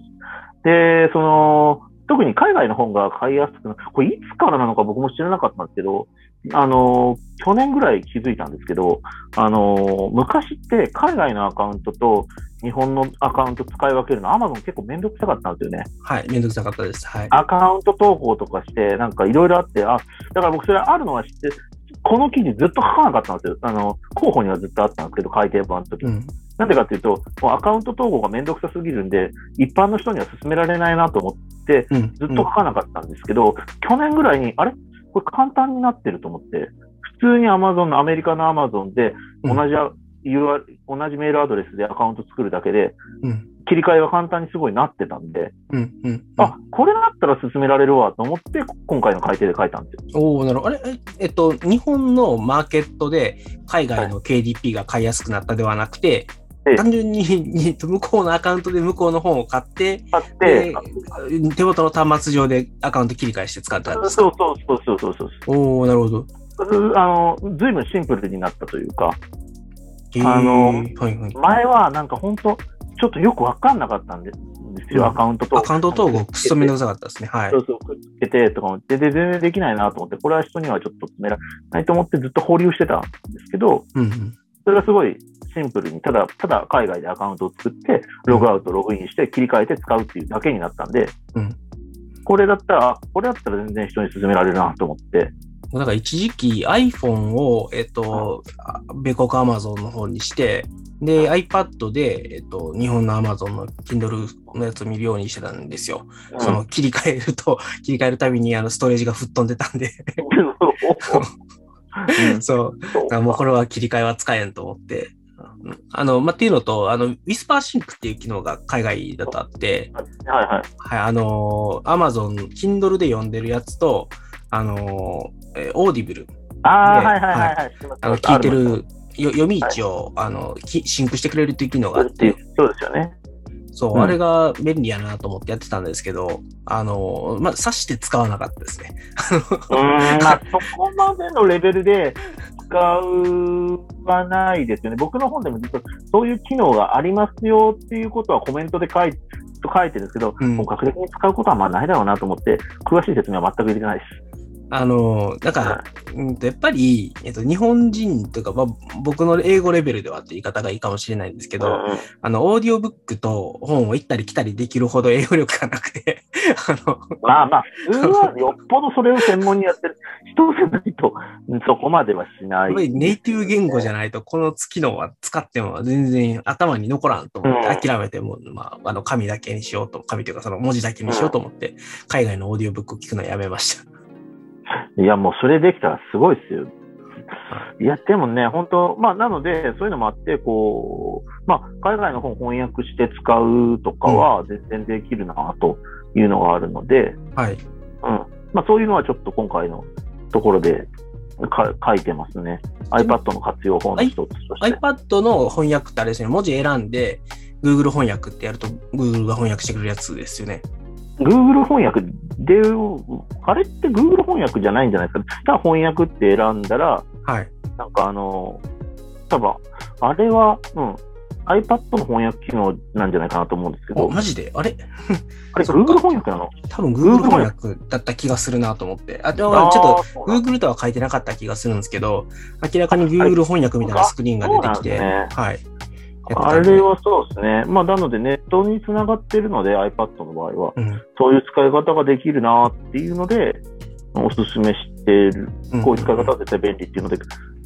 で、その、特に海外の本が買いやすくなこれいつからなのか僕も知らなかったんですけど、あの、去年ぐらい気づいたんですけど、あの、昔って海外のアカウントと日本のアカウント使い分けるの、アマゾン結構めんどくさかったんですよね。はい、めんどくさかったです。はい。アカウント投稿とかして、なんかいろいろあって、あ、だから僕それあるのは知って、この記事ずっと書かなかったんですよ。あの、候補にはずっとあったんですけど、改訂版の時に。うんなんでかっていうと、もうアカウント統合がめんどくさすぎるんで、一般の人には勧められないなと思って、ずっと書かなかったんですけど、うんうん、去年ぐらいに、あれ？これ簡単になってると思って、普通に Amazon の、アメリカの Amazon で、同じ、うん、同じメールアドレスでアカウント作るだけで、うん、切り替えが簡単にすごいなってたんで、うんうん、あ、これだったら進められるわと思って、今回の改定で書いたんですよ。おおなるほど。あれ、えっと、日本のマーケットで海外の KDP が買いやすくなったではなくて、はい、単純に向こうのアカウントで向こうの本を買って、買って手元の端末上でアカウント切り替えして使ったんですか？そうそうそうそうそうおおなるほど。あの、ずいぶんシンプルになったというか、あの、はいはい、前はなんか本当、ちょっとよくわかんなかったんですよ、うん、アカウントと。アカウント統合、くっそめんどくさかったですね。はい。そうそう、くっつけてとか思って、で、全然できないなと思って、これは人にはちょっと詰められないと思ってずっと保留してたんですけど、うんうん、それがすごいシンプルに、ただ、ただ海外でアカウントを作って、ログアウト、ログインして切り替えて使うっていうだけになったんで、うん、これだったら、これだったら全然人に勧められるなと思って、だから一時期 iPhone を、えっと、米国 Amazon の方にして、で、iPad で、えっと、日本の Amazon の Kindle のやつを見るようにしてたんですよ。うん、その切り替えると、切り替えるたびにあのストレージが吹っ飛んでたんで。そう。もうこれは切り替えは使えんと思って。あの、まあ、っていうのと、あの、Whisper Sync っていう機能が海外だとあって、はいはい。はい、あの、Amazon、Kindle で読んでるやつと、あの、えー、オーディブル。ああ、はいはいはい、はい。あの、聞いてるよ読み位置を、はい、あのシンクしてくれるっていう機能があって。そうですよね。そう、うん、あれが便利やなと思ってやってたんですけど、あの、まあ、さして使わなかったですね。うん、まあ、そこまでのレベルで使うはないですよね。僕の本でも実はそういう機能がありますよっていうことはコメントで書い書いてるんですけど、うん、本格的に使うことはまあないだろうなと思って、詳しい説明は全く入れてないです。あの、だから、うん、やっぱり、えっと、日本人とか、まあ、僕の英語レベルではって言い方がいいかもしれないんですけど、うん、あの、オーディオブックと本を行ったり来たりできるほど英語力がなくて、あの、まあまあ、普通はよっぽどそれを専門にやってる人じゃないと、そこまではしない、ね。ネイティブ言語じゃないと、この機能は使っても全然頭に残らんと思って諦めても、うん、まあ、あの、紙だけにしようと、紙というかその文字だけにしようと思って、海外のオーディオブックを聞くのをやめました。いや、もうそれできたらすごいですよ。いや、でもね、本当、まあ、なので、そういうのもあって、こう、まあ、海外の本翻訳して使うとかは全然できるな、というのがあるので、はい。うん。まあ、そういうのはちょっと今回のところでか書いてますね。iPad の活用法の一つとして。iPad の翻訳ってあれですね、文字選んで、Google 翻訳ってやると、Google が翻訳してくれるやつですよね。Google 翻訳で、あれって Google 翻訳じゃないんじゃないですか？じゃあ翻訳って選んだら、はい。なんかあの、多分、あれは、うん、iPad の翻訳機能なんじゃないかなと思うんですけど。マジで？あれ？あれ、Google 翻訳なの？多分 Google 翻訳だった気がするなと思って。あ、ちょっと Google とは書いてなかった気がするんですけど、明らかに Google 翻訳みたいなスクリーンが出てきて、ね、はい。あれはそうですね。まあ、なのでネットにつながってるので iPad の場合は、うん、そういう使い方ができるなっていうので、おすすめしてる。こういう使い方は絶対便利っていうので、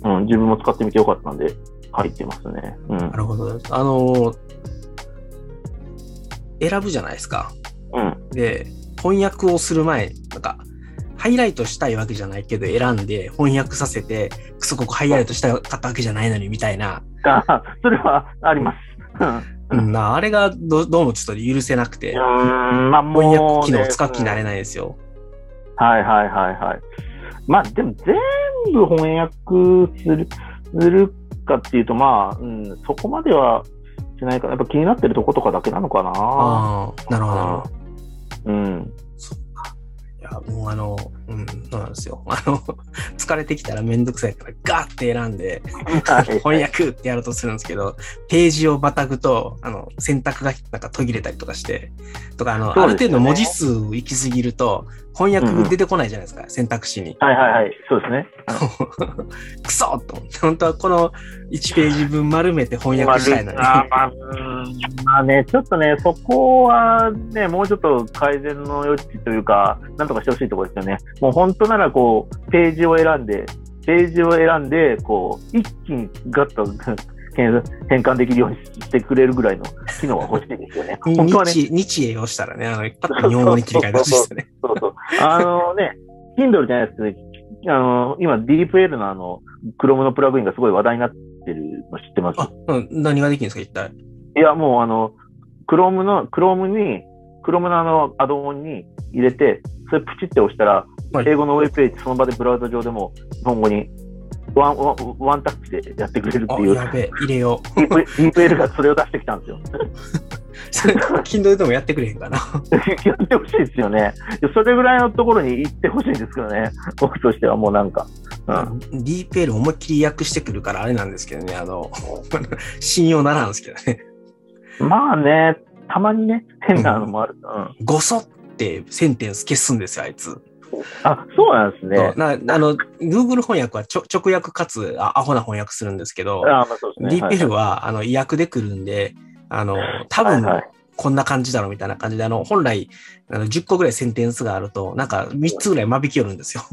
うん、自分も使ってみてよかったんで、書いてますね。うん、なるほど。あのー、選ぶじゃないですか。うん。で、翻訳をする前、なんか、ハイライトしたいわけじゃないけど、選んで翻訳させて、くそここハイライトしたかったわけじゃないのにみたいな。あそれはあります。うん、なあれがどどうもちょっと許せなくて、うんまあ、翻訳機能使う気になれないですよ。はいはいはいはい。まあでも全部翻訳するするかっていうと、まあ、うん、そこまではしないから、やっぱ気になってるとことかだけなのかな。ああ、なるほど。うん。や、もうあの、うん、そうなんですよ。あの、疲れてきたらめんどくさいからガーって選んで、翻訳ってやろうとするんですけど、ページをまたぐと、あの、選択がなんか途切れたりとかして、とか、あの、ね、ある程度文字数行き過ぎると、翻訳出てこないじゃないですか、うん、選択肢に。はいはいはい、そうですね。くそと思って、本当はこの1ページ分丸めて翻訳したいのに。まあ、まあ、まあね、ちょっとね、そこはね、もうちょっと改善の余地というか、なんとかしてほしいところですよね。もう本当ならこう、ページを選んで、ページを選んで、こう、一気にガッと 変換できるようにしてくれるぐらいの機能 が欲しいですよね。本当はね。日日英をしたらね、あの、パッと日本語に切り替えてほしいですね。そうそうあのね、Kindle じゃないですけど、あの、今 DeepL のあの、Chrome のプラグインがすごい話題になってるの知ってます？あ、うん、何ができるんですか、一体？いや、もうあの、Chrome の、Chrome に、Chrome のあの、アドオンに入れて、それプチって押したら、はい、英語のウェブページ、その場でブラウザ上でも日本語にワンワンワンタッチでやってくれるっていう。やべ入れよう。ディープエルがそれを出してきたんですよ。それ、Kindle でもやってくれへんかな。やってほしいですよね。それぐらいのところに行ってほしいんですけどね。僕としてはもうなんか。うん、ディープエル思いっきり訳してくるからあれなんですけどね。あの、信用ならんですけどね。まあね、たまにね、変なのもある。うん。ごそってセンテンス消すんですよ、あいつ。あ、そうなんですね。なあの、Google 翻訳はちょ直訳かつあアホな翻訳するんですけど、あまあそうですね、DeepL は、はい、あの、意訳で来るんで、あの、多分、こんな感じだろうみたいな感じで、あの、本来、あの10個ぐらいセンテンスがあると、なんか3つぐらい間引き寄るんですよ。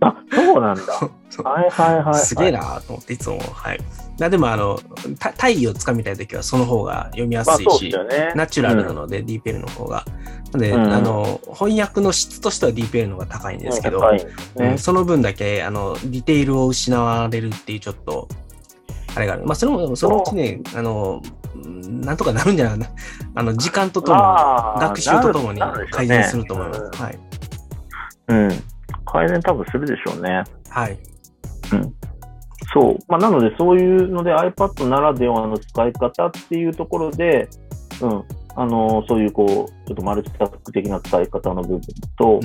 あ、そうなんだ。はいはいはい。すげえなと思って、いつも、はい。でも、あの、大義をつかみたいときは、その方が読みやすいし、ね、ナチュラルなので、うん、DeepL の方が。で、うん、あの、翻訳の質としては DeepL の方が高いんですけど、うんね、その分だけ、あの、ディテールを失われるっていう、ちょっと、あれがある。まあ、その、そのうちね、あの、なんとかなるんじゃないかな。あの、時間とともに、学習とともに改善すると思います。ね、はい。うん。改善多分するでしょうね。はい。うん。そう。まあ、なので、そういうので iPad ならではの使い方っていうところで、うん。あの、そういうこう、ちょっとマルチタスク的な使い方の部分と、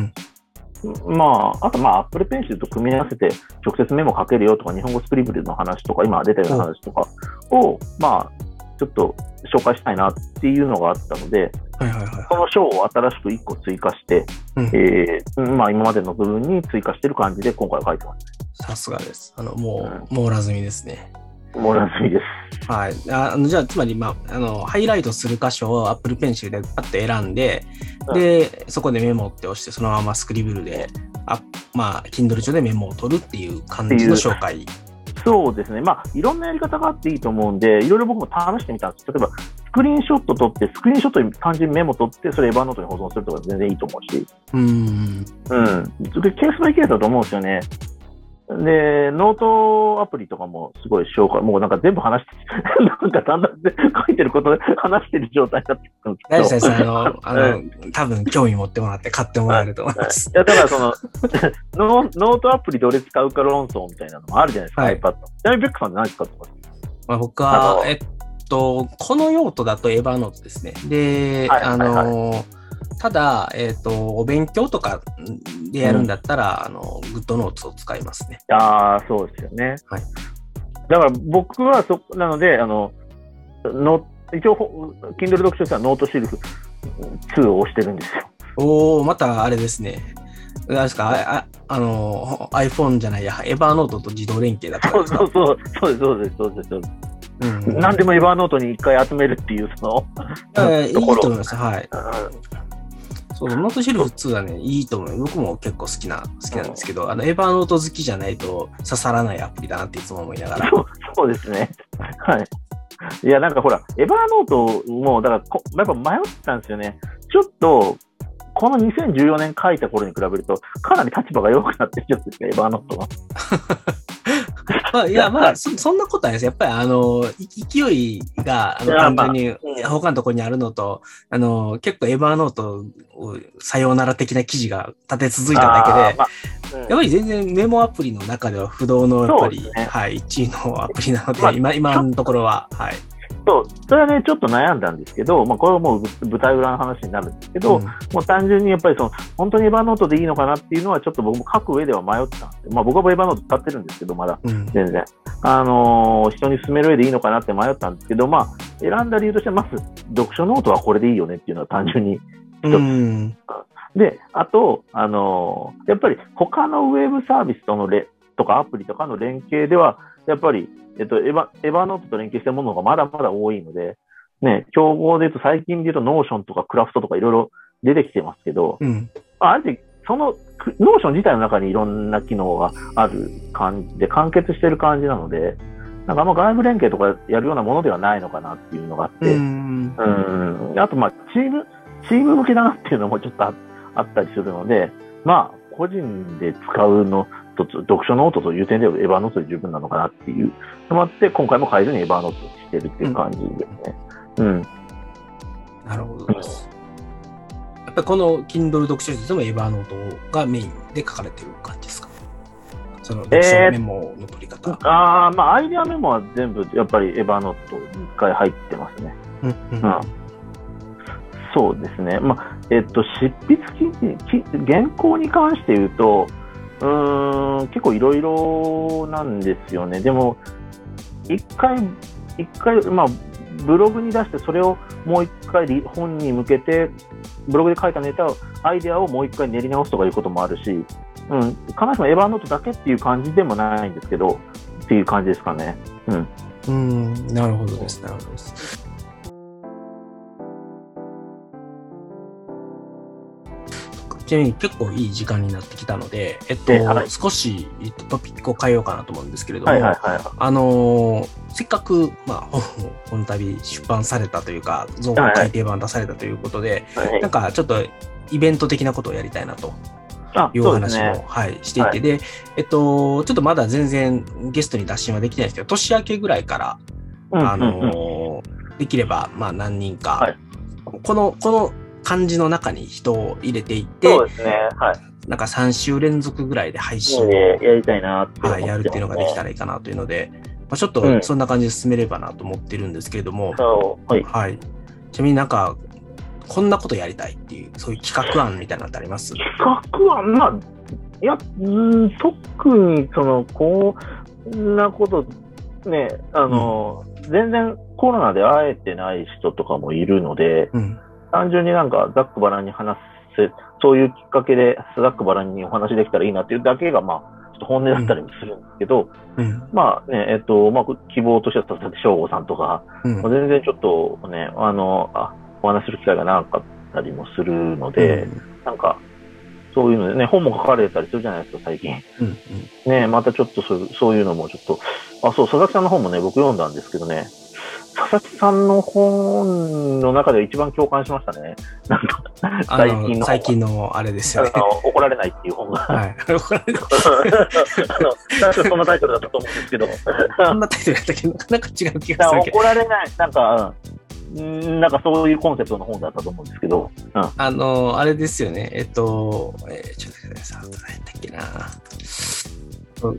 うん、まあ、あとまあ、Apple Pencil と組み合わせて直接メモ書けるよとか、日本語スクリプルの話とか、今出たような話とかを、まあ、ちょっと紹介したいなっていうのがあったので、はいはいはい、その章を新しく1個追加して、うん、えー、まあ、今までの部分に追加してる感じで今回書いてます。さすがです。あの、もう、網羅済みですね。網羅済みです。はい。あのじゃあ、つまり、まあ、あの、ハイライトする箇所を Apple Pencil でパッと選んで、うん、で、そこでメモって押して、そのままスクリブルで、あまあ、Kindle 上でメモを取るっていう感じの紹介そうですね。まあ、いろんなやり方があっていいと思うんで、いろいろ僕も試してみたんです。例えば、スクリーンショット撮って、スクリーンショットに単純にメモ取って、それエヴァーノートに保存するとか全然いいと思うし。うん。うん。で、ケースバイケースだと思うんですよね。で、ノートアプリとかもすごい紹介、もうなんか全部話して、なんかだんだん書いてることで話してる状態になってくるんですけど。大あの、あの、多分興味持ってもらって買ってもらえると思います。いや、だからその ノ、ノートアプリどれ使うか論争みたいなのもあるじゃないですか、はい、iPad。ちなみにベックさん何使ってます？まあ、僕は、えっと、この用途だとエヴァノートですね。で、はい、あの、はいはいただ、えっ、ー、と、お勉強とかでやるんだったら、うん、あの、グッドノーツを使いますね。ああ、そうですよね。はい。だから僕はそ、なので、あの、の一応、Kindle 読書としてはノートシェルフ2を推してるんですよ。おおまたあれですね。あれですかああの、iPhone じゃないや、エヴァーノートと自動連携だったそうそうそう、そうです、そうです、そうです。そうん、何でもエヴァーノートに一回集めるっていう、その、えー、いいと思います。はい。そう、ノートシェルフ2はね、いいと思う。僕も結構好きな、好きなんですけど、あの、エヴァーノート好きじゃないと刺さらないアプリだなっていつも思いながら。そうそうですね。はい。いや、なんかほら、エヴァーノートも、だからこ、やっぱ迷ったんですよね。ちょっと、この2014年書いた頃に比べると、かなり立場が弱くなってきちゃってエヴァーノートは。まあ、いや、まあそ、そんなことはないです。やっぱり、あの、勢いが、あの、簡単に、他のところにあるのと、あの、結構エヴァーノートをさようなら的な記事が立て続いただけで、まあうん、やっぱり全然メモアプリの中では不動の、やっぱり、ね、はい、1位のアプリなので、まあ、今、今のところは、はい。そう、それはね、ちょっと悩んだんですけど、まあ、これはもう舞台裏の話になるんですけど、うん、もう単純にやっぱりその、本当にエヴァノートでいいのかなっていうのは、ちょっと僕も書く上では迷ったんですまあ、僕はエヴァノート使ってるんですけど、まだ、全然。うん、あのー、人に勧める上でいいのかなって迷ったんですけど、まあ、選んだ理由としては、まず、読書ノートはこれでいいよねっていうのは単純に。一つ。うん。で、あと、あのー、やっぱり他のウェブサービスとのレとかアプリとかの連携では、やっぱり、えっと、エヴァ、エヴァノートと連携してるものがまだまだ多いので、ね、競合で言うと最近で言うとノーションとかクラフトとかいろいろ出てきてますけど、うん、あえてそのノーション自体の中にいろんな機能がある感じで完結してる感じなので、なんかあんま外部連携とかやるようなものではないのかなっていうのがあって、うん、うん。あとまあチーム、チーム向けだなっていうのもちょっとあったりするので、まあ、個人で使うのと、読書ノートという点ではエヴァーノートで十分なのかなっていうのもあって、今回も変えずにエヴァーノートにしてるっていう感じですね。うん。うん、なるほどです。やっぱりこの Kindle 読書術でもエヴァーノートがメインで書かれてる感じですか？その読書メモの取り方。えー、ああ、まあアイデアメモは全部やっぱりエヴァーノートに1回入ってますね。うん、うん、そうですね。まあ、えっと、執筆き、原稿に関して言うと、うん、結構いろいろなんですよね。でも、一回、一回、まあ、ブログに出して、それをもう一回本に向けて、ブログで書いたネタを、アイデアをもう一回練り直すとかいうこともあるし、うん、必ずしもエヴァーノートだけっていう感じでもないんですけど、っていう感じですかね。うん。うん、なるほどです。なるほどです。ちなみに結構いい時間になってきたので、えっと、はい、少しトピックを変えようかなと思うんですけれども、はいはいはい、あのー、せっかく、まあ、本をこの度出版されたというか、造語改訂版出されたということで、はい。はい、なんかちょっとイベント的なことをやりたいなと。いう話を、ね、はい、していて、はい、で、えっと、ちょっとまだ全然ゲストに打診はできてないんですけど、年明けぐらいから、あのー、できれば、まあ何人か、はい、この、この感じの中に人を入れていって、そうですね。はい。なんか3週連続ぐらいで配信を、やりたいなって、はい、やるっていうのができたらいいかなというので、まあ、ちょっとそんな感じで進めればなと思ってるんですけれども、う。ん、はい、はい。ちなみになんか、こんなことやりたいっていう、そういう企画案みたいなのってあります？企画案？まあ、いや、うん特に、その、こんなこと、ね、あの、うん、全然コロナで会えてない人とかもいるので、うん単純になんかざっくばらんに話せ、そういうきっかけでざっくばらんにお話できたらいいなっていうだけが、まあ、ちょっと本音だったりもするんですけど、うん、まあね、えっと、まあ、希望としては佐々木翔吾さんとか、うん、全然ちょっとね、あの、あ、お話する機会がなかったりもするので、うん、なんか、そういうのでね、本も書かれたりするじゃないですか、最近。うん。うん、ね、またちょっとそうそういうのもちょっと、あ、そう、佐々木さんの本もね、僕読んだんですけどね、佐々木さんの本の中で一番共感しましたね。なんか、最近の。最近のあれですよね。怒られないっていう本が。はい。怒られない。あの、そんなタイトルだったと思うんですけど。そんなタイトルだったけ？ど、なんか違う気がする怒られない、なんか、んなんかそういうコンセプトの本だったと思うんですけど。うん、あの、あれですよね。えっと、えー、ちょっと待ってください。何やったっけな。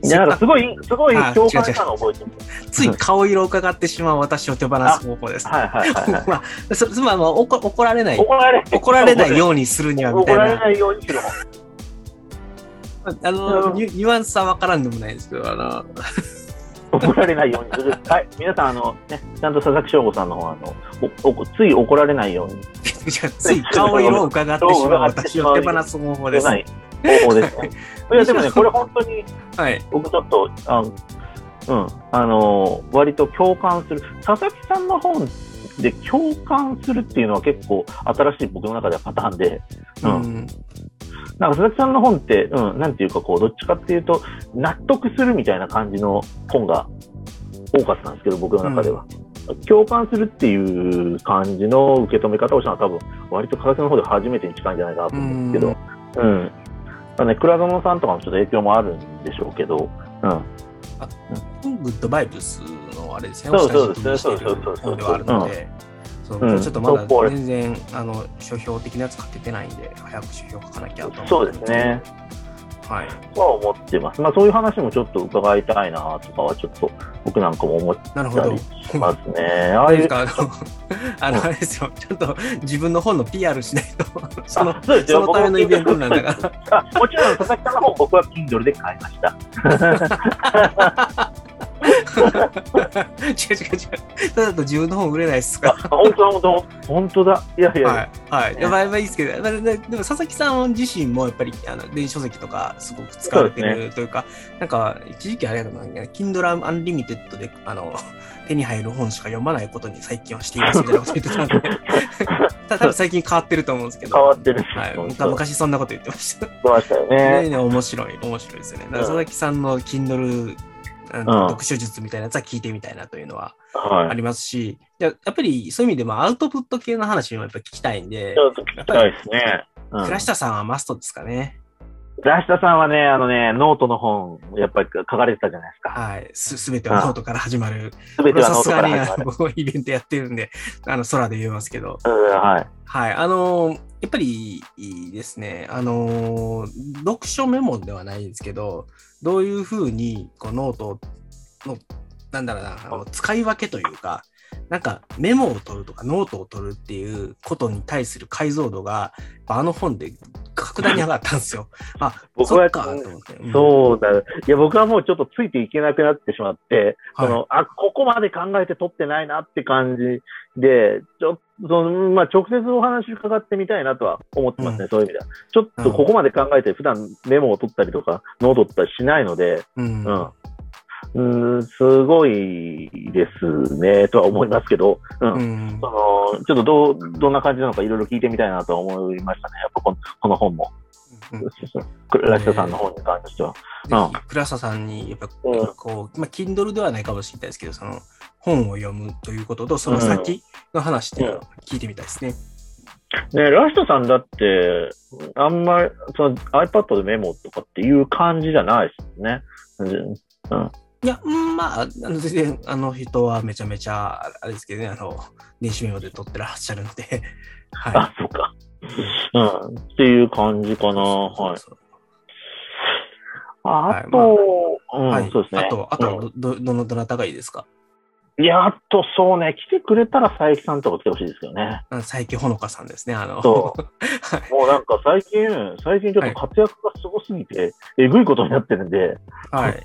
いや、なんかすごい、すごい共感したの覚えてる。つい顔色を伺ってしまう私を手放す方法です。はいはいはい、はい。まあ、そまあ、まあ、怒怒られない。怒られ怒られないようにするにはみたいな。怒られないようにする あの、ニュアンスは分からんでもないですけど、あの、怒られないようにする。はい。皆さん、あの、ね、ちゃんと佐々木翔吾さんの方、あの、おおつい怒られないように。つい顔色を伺ってしまう私を手放す方法です。方法ですね。いや、でもね、これ本当に、はい、僕ちょっと、あうん、あのー、割と共感する。佐々木さんの本で共感するっていうのは結構新しい僕の中ではパターンで、うん。うん、なんか佐々木さんの本って、うん、なんていうかこう、どっちかっていうと、納得するみたいな感じの本が多かったんですけど、僕の中では。うん、共感するっていう感じの受け止め方をしたのは多分、割と科学の方で初めてに近いんじゃないかなと思うんですけど、うん、だね、倉園さんとかもちょっと影響もあるんでしょうけど、うん。あ、うん、グッドバイブスのあれですね、そうそうですね、そうそうそうそう。ではあるので、そう、ちょっとまだ全然、あの、書評的なやつ書けてないんで、早く書評書かなきゃと思そうですね。はい。とは思ってます。まあそういう話もちょっと伺いたいなとかはちょっと僕なんかも思ったりしますね。ああいう。あの、あの、あれですよ。ちょっと自分の本の PR しないと、その、そそのためのイベントなんだから。もちろん佐々木さんの本僕は Kindle で買いました。違う違う違う。ただと自分の本売れないっすか本当本当本当だ。いやいや。はい。はい。ね、まあ、まあいいですけど、まあ、でも佐々木さん自身もやっぱりあの電子書籍とかすごく使われてるというか、うね、なんか一時期あれだな、Kindle Unlimited であの手に入る本しか読まないことに最近はしていますみたいなこと言ってたんで、ただ最近変わってると思うんですけど。変わってる。はい。昔そんなこと言ってました。言ってましたよね。ね面白い、面白いですよね。佐々木さんの Kindle 読書術みたいなやつは聞いてみたいなというのはありますし、はい、やっぱりそういう意味でもアウトプット系の話もやっぱ聞きたいんで、聞きたいですね。倉下さんはマストですかね。倉下さんはね、あのね、ノートの本、やっぱり書かれてたじゃないですか。はい。す、すべてはノートから始まる。すべてはノートから始まる。僕イベントやってるんで、あの、空で言いますけど。うん、はい。はい。あのー、やっぱりいいですね。あのー、読書メモではないんですけど、どういうふうに、こう、ノートの、なんだろうな、あの使い分けというか、なんかメモを取るとかノートを取るっていうことに対する解像度が、あの本で格段に上がったんですよ。あ、僕は、うん、そうだ。いや、僕はもうちょっとついていけなくなってしまって、はい、その、あ、ここまで考えて取ってないなって感じで、ちょっと、その、まあ、直接お話伺ってみたいなとは思ってますね、うん、そういう意味では。ちょっとここまで考えて、普段メモを取ったりとか、ノート取ったりしないので、うん、うんうん、すごいですね、とは思いますけど、うん。うん、そのちょっとどう、どんな感じなのかいろいろ聞いてみたいなと思いましたね。やっぱこのこの本も。うん、倉下さんの本に関しては。うん、倉下さんに、やっぱ、こう、まあ、Kindle ではないかもしれないですけど、その、本を読むということと、その先の話っていうのを聞いてみたいですね。ね、ラストさんだって、あんまり、その iPad でメモとかっていう感じじゃないですね。うん。いや、まあ、あの全然、あの人はめちゃめちゃ、あれですけどね、あの、電子メモで撮ってらっしゃるので、はい。あ、そうか。うん、っていう感じかな。はい。あと、はい、うん、そうですね。あと、あと、ど、どの、どなたがいいですか？いや、あと、そうね、来てくれたら佐伯さんとか来てほしいですよね。佐伯ほのかさんですね、あの。そう。もうなんか最近、最近ちょっと活躍がすごすぎて、はい、えぐいことになってるんで。はい。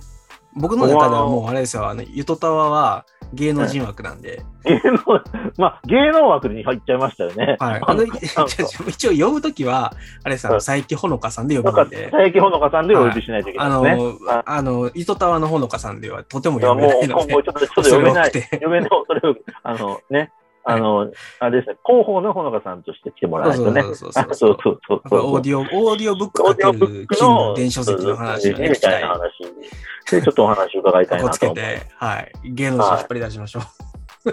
僕の中ではもうあれですよ、あの、ゆとたわは芸能人枠なんで。芸能、まあ、芸能枠に入っちゃいましたよね。はい。あの、一応呼ぶときは、あれですよ、佐伯ほのかさんで呼ぶんで。佐伯ほのかさんでお呼びしないといけない。あの、あの、ゆとたわのほのかさんではとても呼べないので。もう、今後ちょっと、ちょっと読めない。読めない。それを、あの、ね、あの、あれですね、広報のほのかさんとして来てもらわないとね。そうそうそうそうそうそうオーディオ、オーディオブックかける金の電子書籍の話をね、みたいな話で、ちょっとお話伺いたいなと。つけて、はい。芸能人引っ張り出しましょう。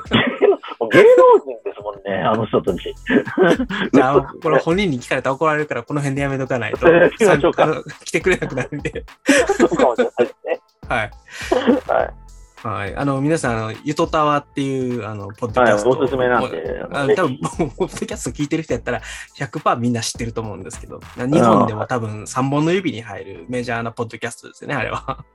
芸能人ですもんね、あの人たち。じゃあ、これ本人に聞かれたら怒られるから、この辺でやめとかないと、来てくれなくなるんで。そうかもしれないですね。はい。はい。はい。あの、皆さん、あの、ゆとたわっていう、あの、ポッドキャスト。はい、おすすめなんで。あ多分、ポッドキャスト聞いてる人やったら、100%みんな知ってると思うんですけど、日本でも多分3本の指に入るメジャーなポッドキャストですよね、あれは。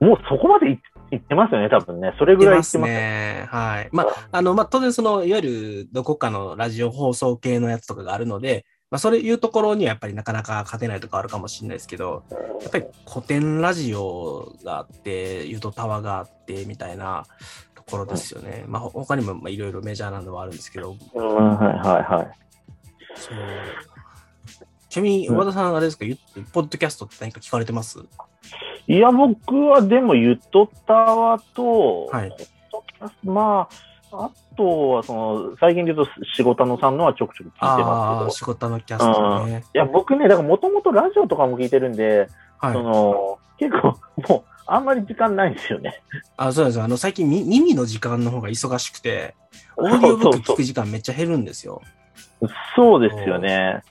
もうそこまで行ってますよね、多分ね。それぐらい行ってますね。はい。まあ、あの、まあ、当然その、いわゆるどこかのラジオ放送系のやつとかがあるので、まあ、そういうところにはやっぱりなかなか勝てないとかあるかもしれないですけど、やっぱり古典ラジオがあって、ユトタワがあってみたいなところですよね。まあ、他にもいろいろメジャーなのはあるんですけど。うん、はいはいはい。そうちなみに、和田さん、あれですか、うん、ポッドキャストって何か聞かれてます？いや、僕はでも、ユトタワと、はい、まあ、あとは、その、最近で言うと、仕事のさんのはちょくちょく聞いてますけど。仕事のキャストね。いや、僕ね、だからもともとラジオとかも聞いてるんで、はい、その、結構、もう、あんまり時間ないんですよね。あ、そうです。あの、最近耳の時間の方が忙しくて、オーディオブック聞く時間めっちゃ減るんですよ。そうですよね。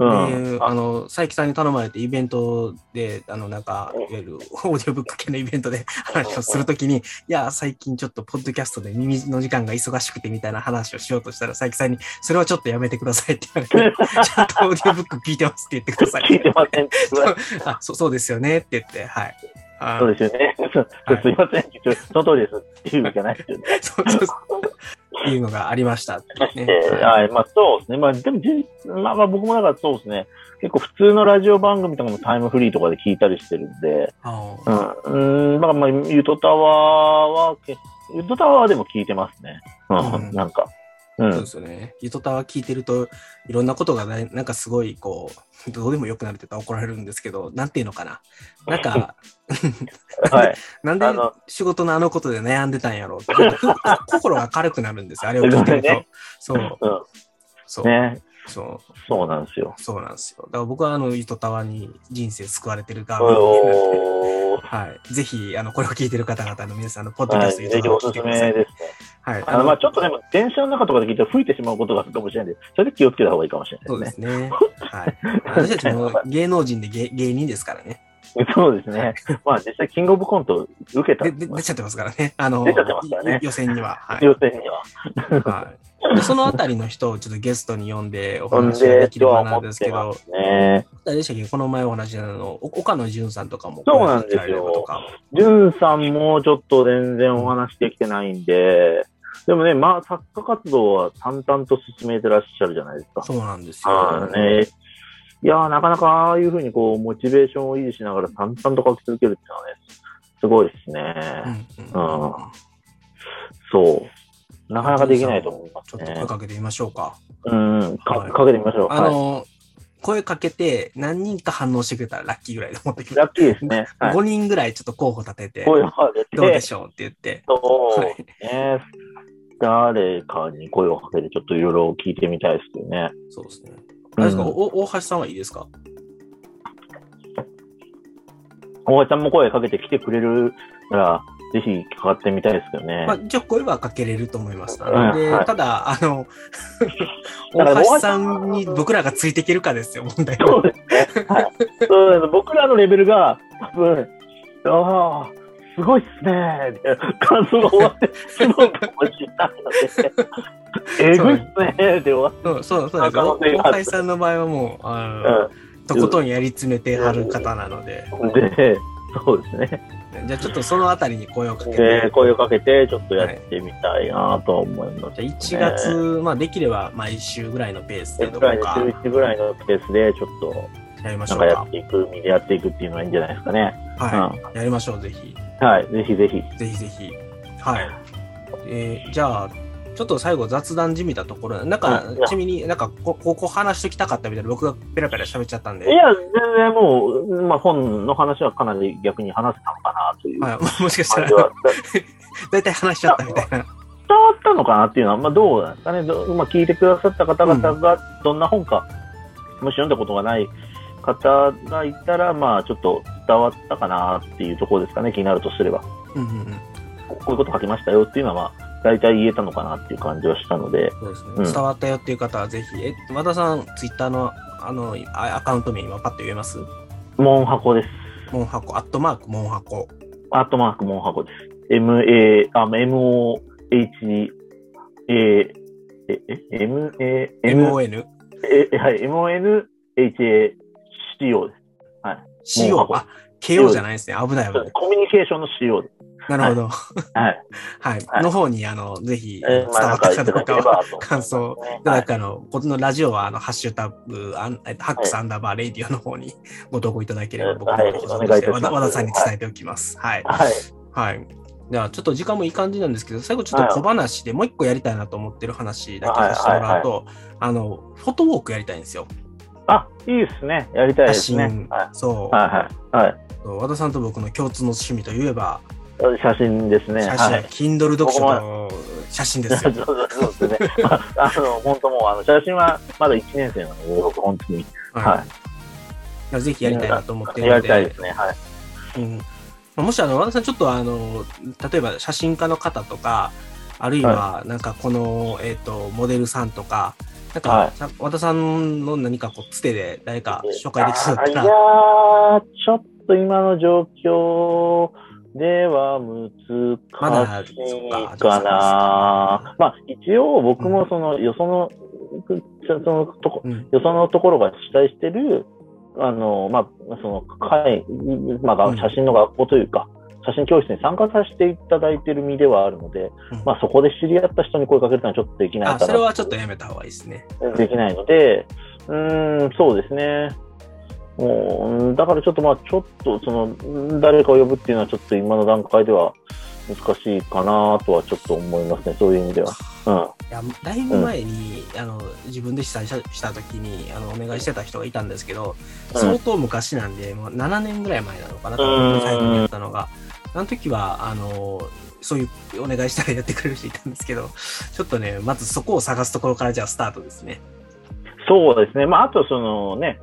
うん、あの、佐伯さんに頼まれてイベントで、あの、なんか、いわゆるオーディオブック系のイベントで話をするときに、いや、最近ちょっとポッドキャストで耳の時間が忙しくてみたいな話をしようとしたら、佐伯さんに、それはちょっとやめてくださいって言われて、ちゃんとオーディオブック聞いてますって言ってください。聞いてません。あそそうですよねって言って、はい。そうですよね。すいません。その通りですっていうじゃないですよね。そうそうそう。っていうのがありました、ね。はい、まあそうですね。まあでも、まあまあ僕もだからそうですね。結構普通のラジオ番組とかもタイムフリーとかで聞いたりしてるんで、うん、うん、まあまあ、ゆとたわは、ゆとたわはでも聞いてますね。うん、なんか。そうですよね。ゆとたわ聞いてると、いろんなことがななんかすごい、こう、どうでもよくなるって言ったら怒られるんですけど、なんていうのかな。なんか、はい、なんで仕事のあのことで悩んでたんやろう心が軽くなるんですよ、あれを聞いてると。そう。そう。ね。そう。そうなんですよ。そうなんですよ。だから僕はあの、糸タワに人生救われてる側はい。ぜひ、あの、これを聞いてる方々の皆さんのポッドキャスト、はい、ぜひおすすめですね。はい。あの、まあちょっとでも、電車の中とかで聞いたら吹いてしまうことがあるかもしれないんで、それで気をつけた方がいいかもしれないですね。そうですね。はい。私たちも芸能人で芸芸人ですからね。そうですね。まあ実際、キングオブコント受けた。で出ちゃってますからね。あの、出ちゃってますからね。予選には。はい、予選には。はい。でそのあたりの人をちょっとゲストに呼んでお話ができればなんですけど、ね、誰でしたっけ？この前お話なの、岡野淳さんとかも。そうなんですよ。淳さんもちょっと全然お話できてないんで、でもね、まあ、作家活動は淡々と進めてらっしゃるじゃないですか。そうなんですよ。ね、いやー、なかなかああいうふうにこう、モチベーションを維持しながら淡々と書き続けるっていうのはね、すごいですね。うん、うん、そう。なかなかできないと思います、ね、ちょっと声かけてみましょうか。うん、かはい、かけてみましょう。あの、はい、声かけて何人か反応してくれたらラッキーぐらいで思ってきラッキーですね。はい、5人ぐらいちょっと候補立てて、声をかけて、どうでしょうって言って。そうね。誰かに声をかけてちょっといろいろ聞いてみたいですけどね。そうですね。あれですか、うん、大橋さんはいいですか？大橋さんも声かけて来てくれるなら、ぜひかかってみたいですけどね。まあ、じゃ声はかけれると思います。で、はい、ただ、あの、大橋さんに僕らがついていけるかですよ、問題は。そうですね。はい、そうです僕らのレベルが、多分、ああ、すごいっすね。感想が終わって、すごいかもしれないので、えぐいっすねで終わって。そう、そうそうですよ。大橋さんの場合はもう、あの、うん、とことんやり詰めてはる方なので。で、そうですね。じゃあちょっとそのあたりに声をかけて。声をかけて、ちょっとやってみたいなと思います、ね、じゃあ1月、まあできれば毎週ぐらいのペースでどこか。週1ぐらいのペースで、ちょっと、やりましょうか。やっていく、やっていくっていうのがいいんじゃないですかね。はい。うん、やりましょう、ぜひ。はい、ぜひぜひ。ぜひぜひ。はい。えー、じゃあ、ちょっと最後雑談じみたところ、なんか、ちなみになんかこ、ここ話しときたかったみたいな、僕がペラペラ喋っちゃったんで。いや、全然もう、まあ本の話はかなり逆に話せたのかなという。はい、もしかしたら、大体話しちゃったみたいな。伝わったのかなっていうのは、まあどうなんですかね。まあ聞いてくださった方々がどんな本か、うん、もし読んだことがない方がいたら、まあちょっと伝わったかなっていうところですかね、気になるとすれば。うんうんうん、こういうこと書きましたよっていうのは、まあ、大体言えたのかなっていう感じはしたので。そうですね。うん、伝わったよっていう方はぜひ、え、和田さん、ツイッターの、あの、アカウント名今パッと言えます？モンハコです。モンハコ、アットマークモンハコ。アットマークモンハコです。M-A、あ、M-O-H、A、え、え、M-A、M-O-N? え、はい、M-O-N-H-A、CO です。はい。CO? あ、KO じゃないですね。危ない危ない。コミュニケーションの CO です。なるほど。はい。はい。の方に、あの、ぜひ、伝わったかどうかは、感想いただくかの、このラジオは、あの、ハッシュタグ、ハックスアンダーバーレディオの方にご投稿いただければ、僕の方和田さんに伝えておきます。はい。はい。はい。じゃあ、ちょっと時間もいい感じなんですけど、最後ちょっと小話でもう一個やりたいなと思ってる話だけさせてもらうと、あの、フォトウォークやりたいんですよ。あ、いいですね。やりたいですね。そう。はいはい。はい。和田さんと僕の共通の趣味といえば、写真ですね。写真、はい、Kindle 読書の写真ですよ。そうですね。まあ、あの、本当もう、あの、写真はまだ1年生なので、僕、本当に。はい。はい、ぜひやりたいなと思ってるので。やりたいですね。はい。うんもしあの和田さんちょっとあの例えば写真家の方とかあるいはなんかこの、はい、えっ、ー、とモデルさんとかなんか、はい、和田さんの何かこうつてで誰か紹介できそうだったらいやちょっと今の状況では難しいかな。まあ、一応僕もその、よその、そのとこ、よそのところが主催してる、あの、まあ、その、会、まあ、写真の学校というか、写真教室に参加させていただいている身ではあるので、うん、まあそこで知り合った人に声かけるのはちょっとできないかなそれはちょっとやめた方がいいですね。できないので、うん、そうですね。もう、だからちょっとまあ、ちょっと、その、誰かを呼ぶっていうのはちょっと今の段階では難しいかなとはちょっと思いますね、そういう意味では。うん。いや、だいぶ前に、うん、あの、自分で主催した時に、あの、お願いしてた人がいたんですけど、相当昔なんで、もう7年ぐらい前なのかな、と最後にやったのが。あの時は、あの、そういうお願いしたらやってくれる人いたんですけど、ちょっとね、まずそこを探すところからじゃあスタートですね。そうですね。まあ、あとそのね、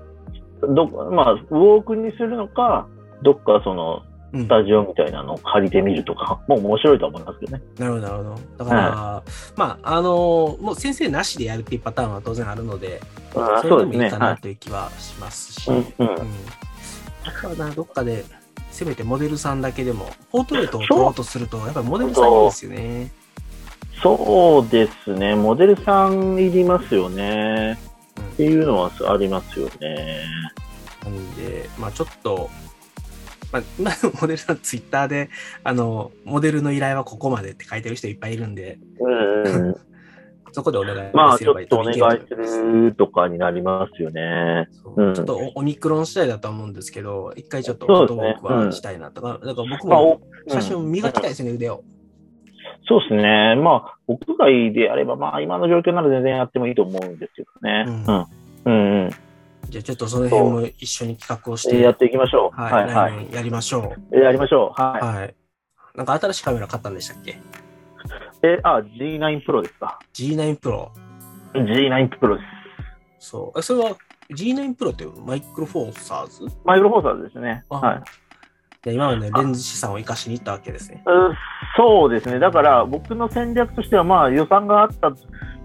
ど、まあ、ウォークにするのか、どっかその、スタジオみたいなのを借りてみるとか、もう面白いと思いますけどね。なるほど、なるほど。だから、はい、まあ、あのもう先生なしでやるっていうパターンは当然あるので、あそれでもいいかなという気はしますし、うんうん、あとはな、どっかで、せめてモデルさんだけでも、ポートレートを撮ろうとすると、やっぱりモデルさんいいですよね。そうですね、モデルさんいりますよね。うん、っていうのはありますよね。なんで、まあちょっと、まあ、今のモデルさん、ツイッターで、あの、モデルの依頼はここまでって書いてる人いっぱいいるんで、うん、そこでお願いすればまあ、ちょっとお願いするとかになりますよね。うん、ちょっとオミクロン次第だと思うんですけど、一回ちょっとフォトウォークはしたいなとか、だから僕も写真を磨きたいですね、腕を。そうですね。まあ、屋外であれば、まあ、今の状況なら全然やってもいいと思うんですけどね。うん。うん、うんうんじゃあちょっとその辺も一緒に企画をして。やっていきましょう。はい、はい、やりましょう。やりましょう。はい。はい。なんか新しいカメラ買ったんでしたっけ？え、あ、G9 Pro ですか。G9 Pro。G9 Pro です。そう。それは G9 Pro ってマイクロフォーサーズ？マイクロフォーサーズですね。はい。で今までレンズ資産を生かしに行ったわけですね。そうですね。だから僕の戦略としては、まあ予算があった、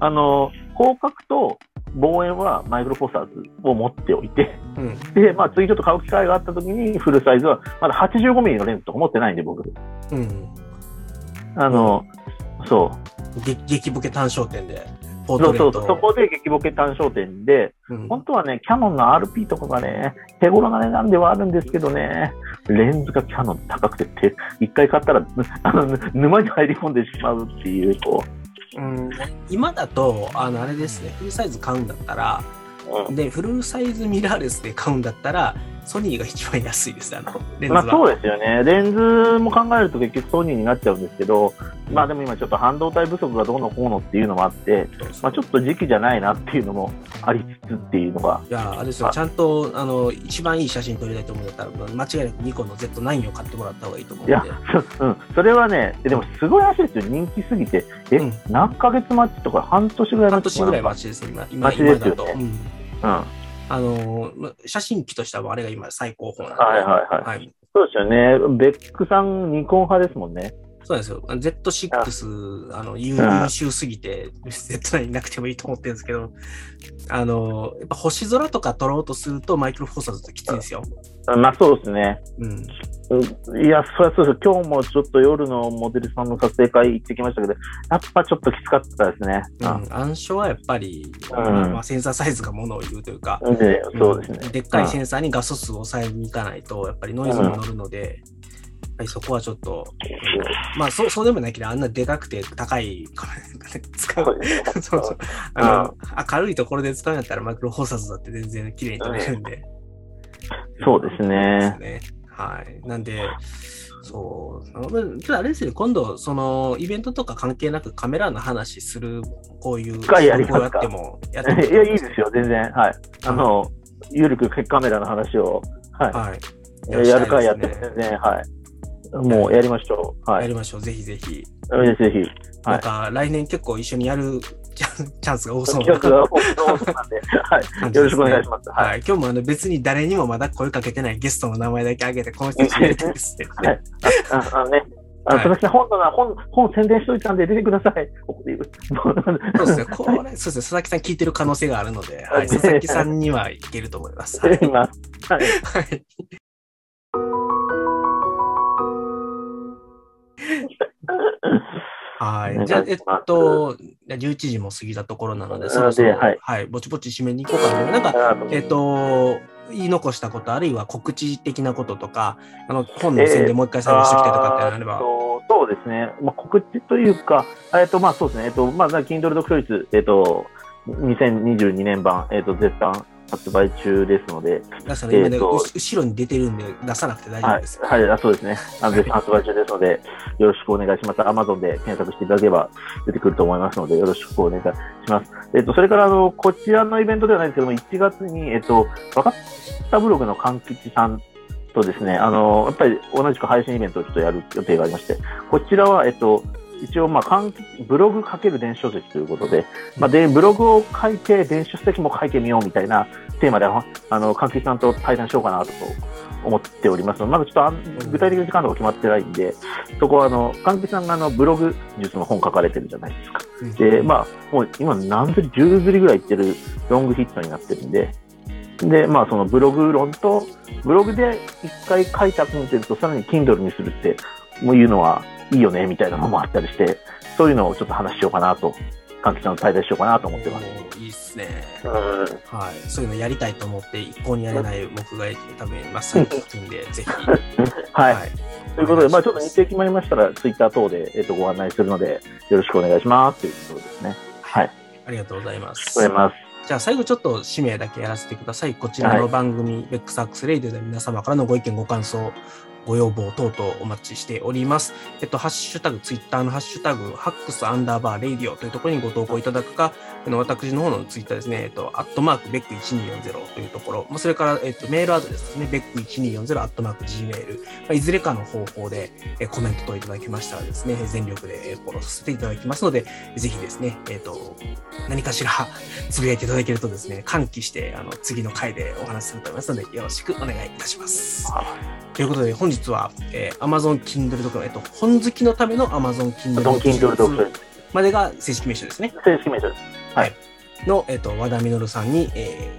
あの、広角と望遠はマイクロフォーサーズを持っておいて、うん、で、まあ、次ちょっと買う機会があった時に、フルサイズは、まだ85ミリのレンズとか持ってないんで、僕。うん。あの、うん、そう。激ボケ単焦点で。そうそうそこで激ボケ単焦点で、うん、本当はね、キャノンの RP とかがね、手頃な値段ではあるんですけどね、レンズがキャノン高くて、一回買ったら、あの、沼に入り込んでしまうっていう、こう、うん、今だと、あの、あれですね、フルサイズ買うんだったら、うん、で、フルサイズミラーレスで買うんだったら、ソニーが一番安いです、あの、レンズは。まあそうですよね。レンズも考えると結局ソニーになっちゃうんですけど、まあでも今ちょっと半導体不足がどうのこうのっていうのもあって、まあちょっと時期じゃないなっていうのもありつつっていうのが。いや、あれですよ、ちゃんと、あの、一番いい写真撮りたいと思うんだったら、間違いなくニコンの Z9 を買ってもらった方がいいと思うんで。いや、うん、それはね、でもすごい話ですよ、人気すぎて。え、うん、何ヶ月待ちとか半年ぐらい待ち半年ぐらい待ちです、今。今、今だと。うん。うんあの、写真機としてはあれが今最高峰なんで。はいはいはい。はい、そうですよね。ベックさん、ニコン派ですもんね。そうですよ。Z6、あの、優秀すぎて、Z9 なくてもいいと思ってるんですけど、あの、やっぱ星空とか撮ろうとするとマイクロフォーサーズときついんですよ。まあそうですね。うん。いや、そりゃそうです。今日もちょっと夜のモデルさんの撮影会行ってきましたけど、やっぱちょっときつかったですね。うん、暗証はやっぱり、うん、まあ、センサーサイズがものを言うというか、でそうですね、でっかいセンサーに画素数を抑えに行かないと、やっぱりノイズも乗るので、やっぱりそこはちょっと、まあそうそうでもないけど、あんなでかくて高い 使う。そう そう。あの、明るいところで使うんやったらマイクロフォーサーズだって全然綺麗に撮れるんで。そうですね。ねはい。なんで、そう。ただあれですよ、今度、その、イベントとか関係なくカメラの話する、こういう、やりやっても、やっても いや、いいですよ、全然。はい。あの、ゆるくカメラの話を、はい。はい、やるかやって、全然、はい。もうやりましょう。はい。やりましょう、ぜひぜひ。ぜひぜひ。なんか、来年結構一緒にやる チャンスが多そうな。なんで、はい。よろしくお願いします。はい。今日もあの別に誰にもまだ声かけてないゲストの名前だけ挙げて、この人入れてですね。はい。ああのね。あ、佐々木さん、本の本、本宣伝しといたんで出てください。そうですね。これ、そうですね。佐々木さん聞いてる可能性があるので、はい、佐々木さんにはいけると思います。はい。はい。はいはい。じゃあ、えっと、11時も過ぎたところなので、そろそろ、はい、はい、ぼちぼち締めに行こうかな。なんか、えっと、言い残したこと、あるいは告知的なこととか、あの本の宣伝もう一回最後してきてとかってあれば。えー、そうですね。まあ、告知というか、えっと、まあそうですね。えっと、まあ、Kindle 読書率、えっと、2022年版、えっと、絶賛発売中ですので。だから今ね、後ろに出てるんで出さなくて大丈夫です。はい、はい、そうですね。あの、発売中ですので、よろしくお願いします。Amazon で検索していただければ出てくると思いますので、よろしくお願いします。えっと、それから、あの、こちらのイベントではないですけども、1月に、えっと、分かったブログの勘吉さんとですね、あの、やっぱり同じく配信イベントをちょっとやる予定がありまして、こちらは、えっと、一応、まあ、ブログかける電子書籍ということで、まあ、で、ブログを書いて、電子書籍も書いてみようみたいなテーマで、あの、関係さんと対談しようかなと思っております。まだちょっと具体的な時間とか決まってないんで、そこは、あの、関係さんがあの、ブログ術の本書かれてるじゃないですか。で、まあ、もう今何釣り、10釣りぐらいいってるロングヒットになってるんで、で、まあ、そのブログ論と、ブログで一回書いたコンテンツをさらに Kindle にするって、いうのはいいよね、みたいなのもあったりして、そういうのをちょっと話しようかなと、関係者の滞在しようかなと思ってます。いいっすね。はい。そういうのやりたいと思って、一向にやれない僕がいて、多分、まあ、最近で、ぜひ。はい。はい、ということで、まあ、ちょっと日程決まりましたら、ツイッター等で、えっ、ー、と、ご案内するので、よろしくお願いしますということですね。はい。ありがとうございます。ありがとうございます。じゃあ最後ちょっと締めだけやらせてください。こちらの番組、はい、ベックサックスレイディで皆様からのご意見、ご感想、ご要望等々お待ちしております。えっと、ハッシュタグ、ツイッターのハッシュタグ、ハックスアンダーバーレイディオというところにご投稿いただくか、の私の方のツイッターですね、えっと、アットマーク、ベック1240というところ、まあ、それから、えっと、メールアドレスですね、ベック1240アットマーク Gmail、まあ、いずれかの方法で、えコメントといただきましたらですね、全力でフォローさせていただきますので、ぜひですね、えっと、何かしらつぶやいていただけるとですね、歓喜して、あの、次の回でお話しすると思いますので、よろしくお願いいたします。ということで、本日は、えー、Amazon Kindle 読えっと、本好きのための Amazon Kindle 読までが正式名称ですね。正式名称です。はい、の、えっ、ー、と、和田実さんに、え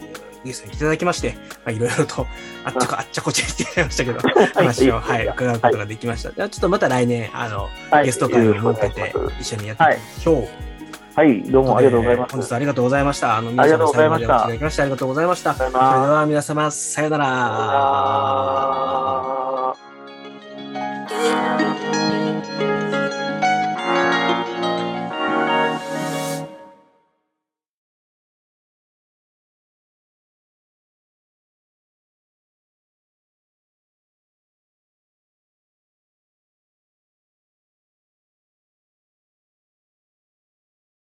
ー、ゲストに来ていただきまして、まあ、いろいろと、あっちゃこ、あっちゃこちゃってやりましたけど、話を、はい、伺うことができました。じゃあ、ちょっとまた来年、あの、ゲスト会を設けて、一緒にやっていきましょう。はい、どうもありがとうございます。本日はありがとうございました。あの、皆様最後までお聞きいただきましてありがとうございました。それでは皆様、さようなら。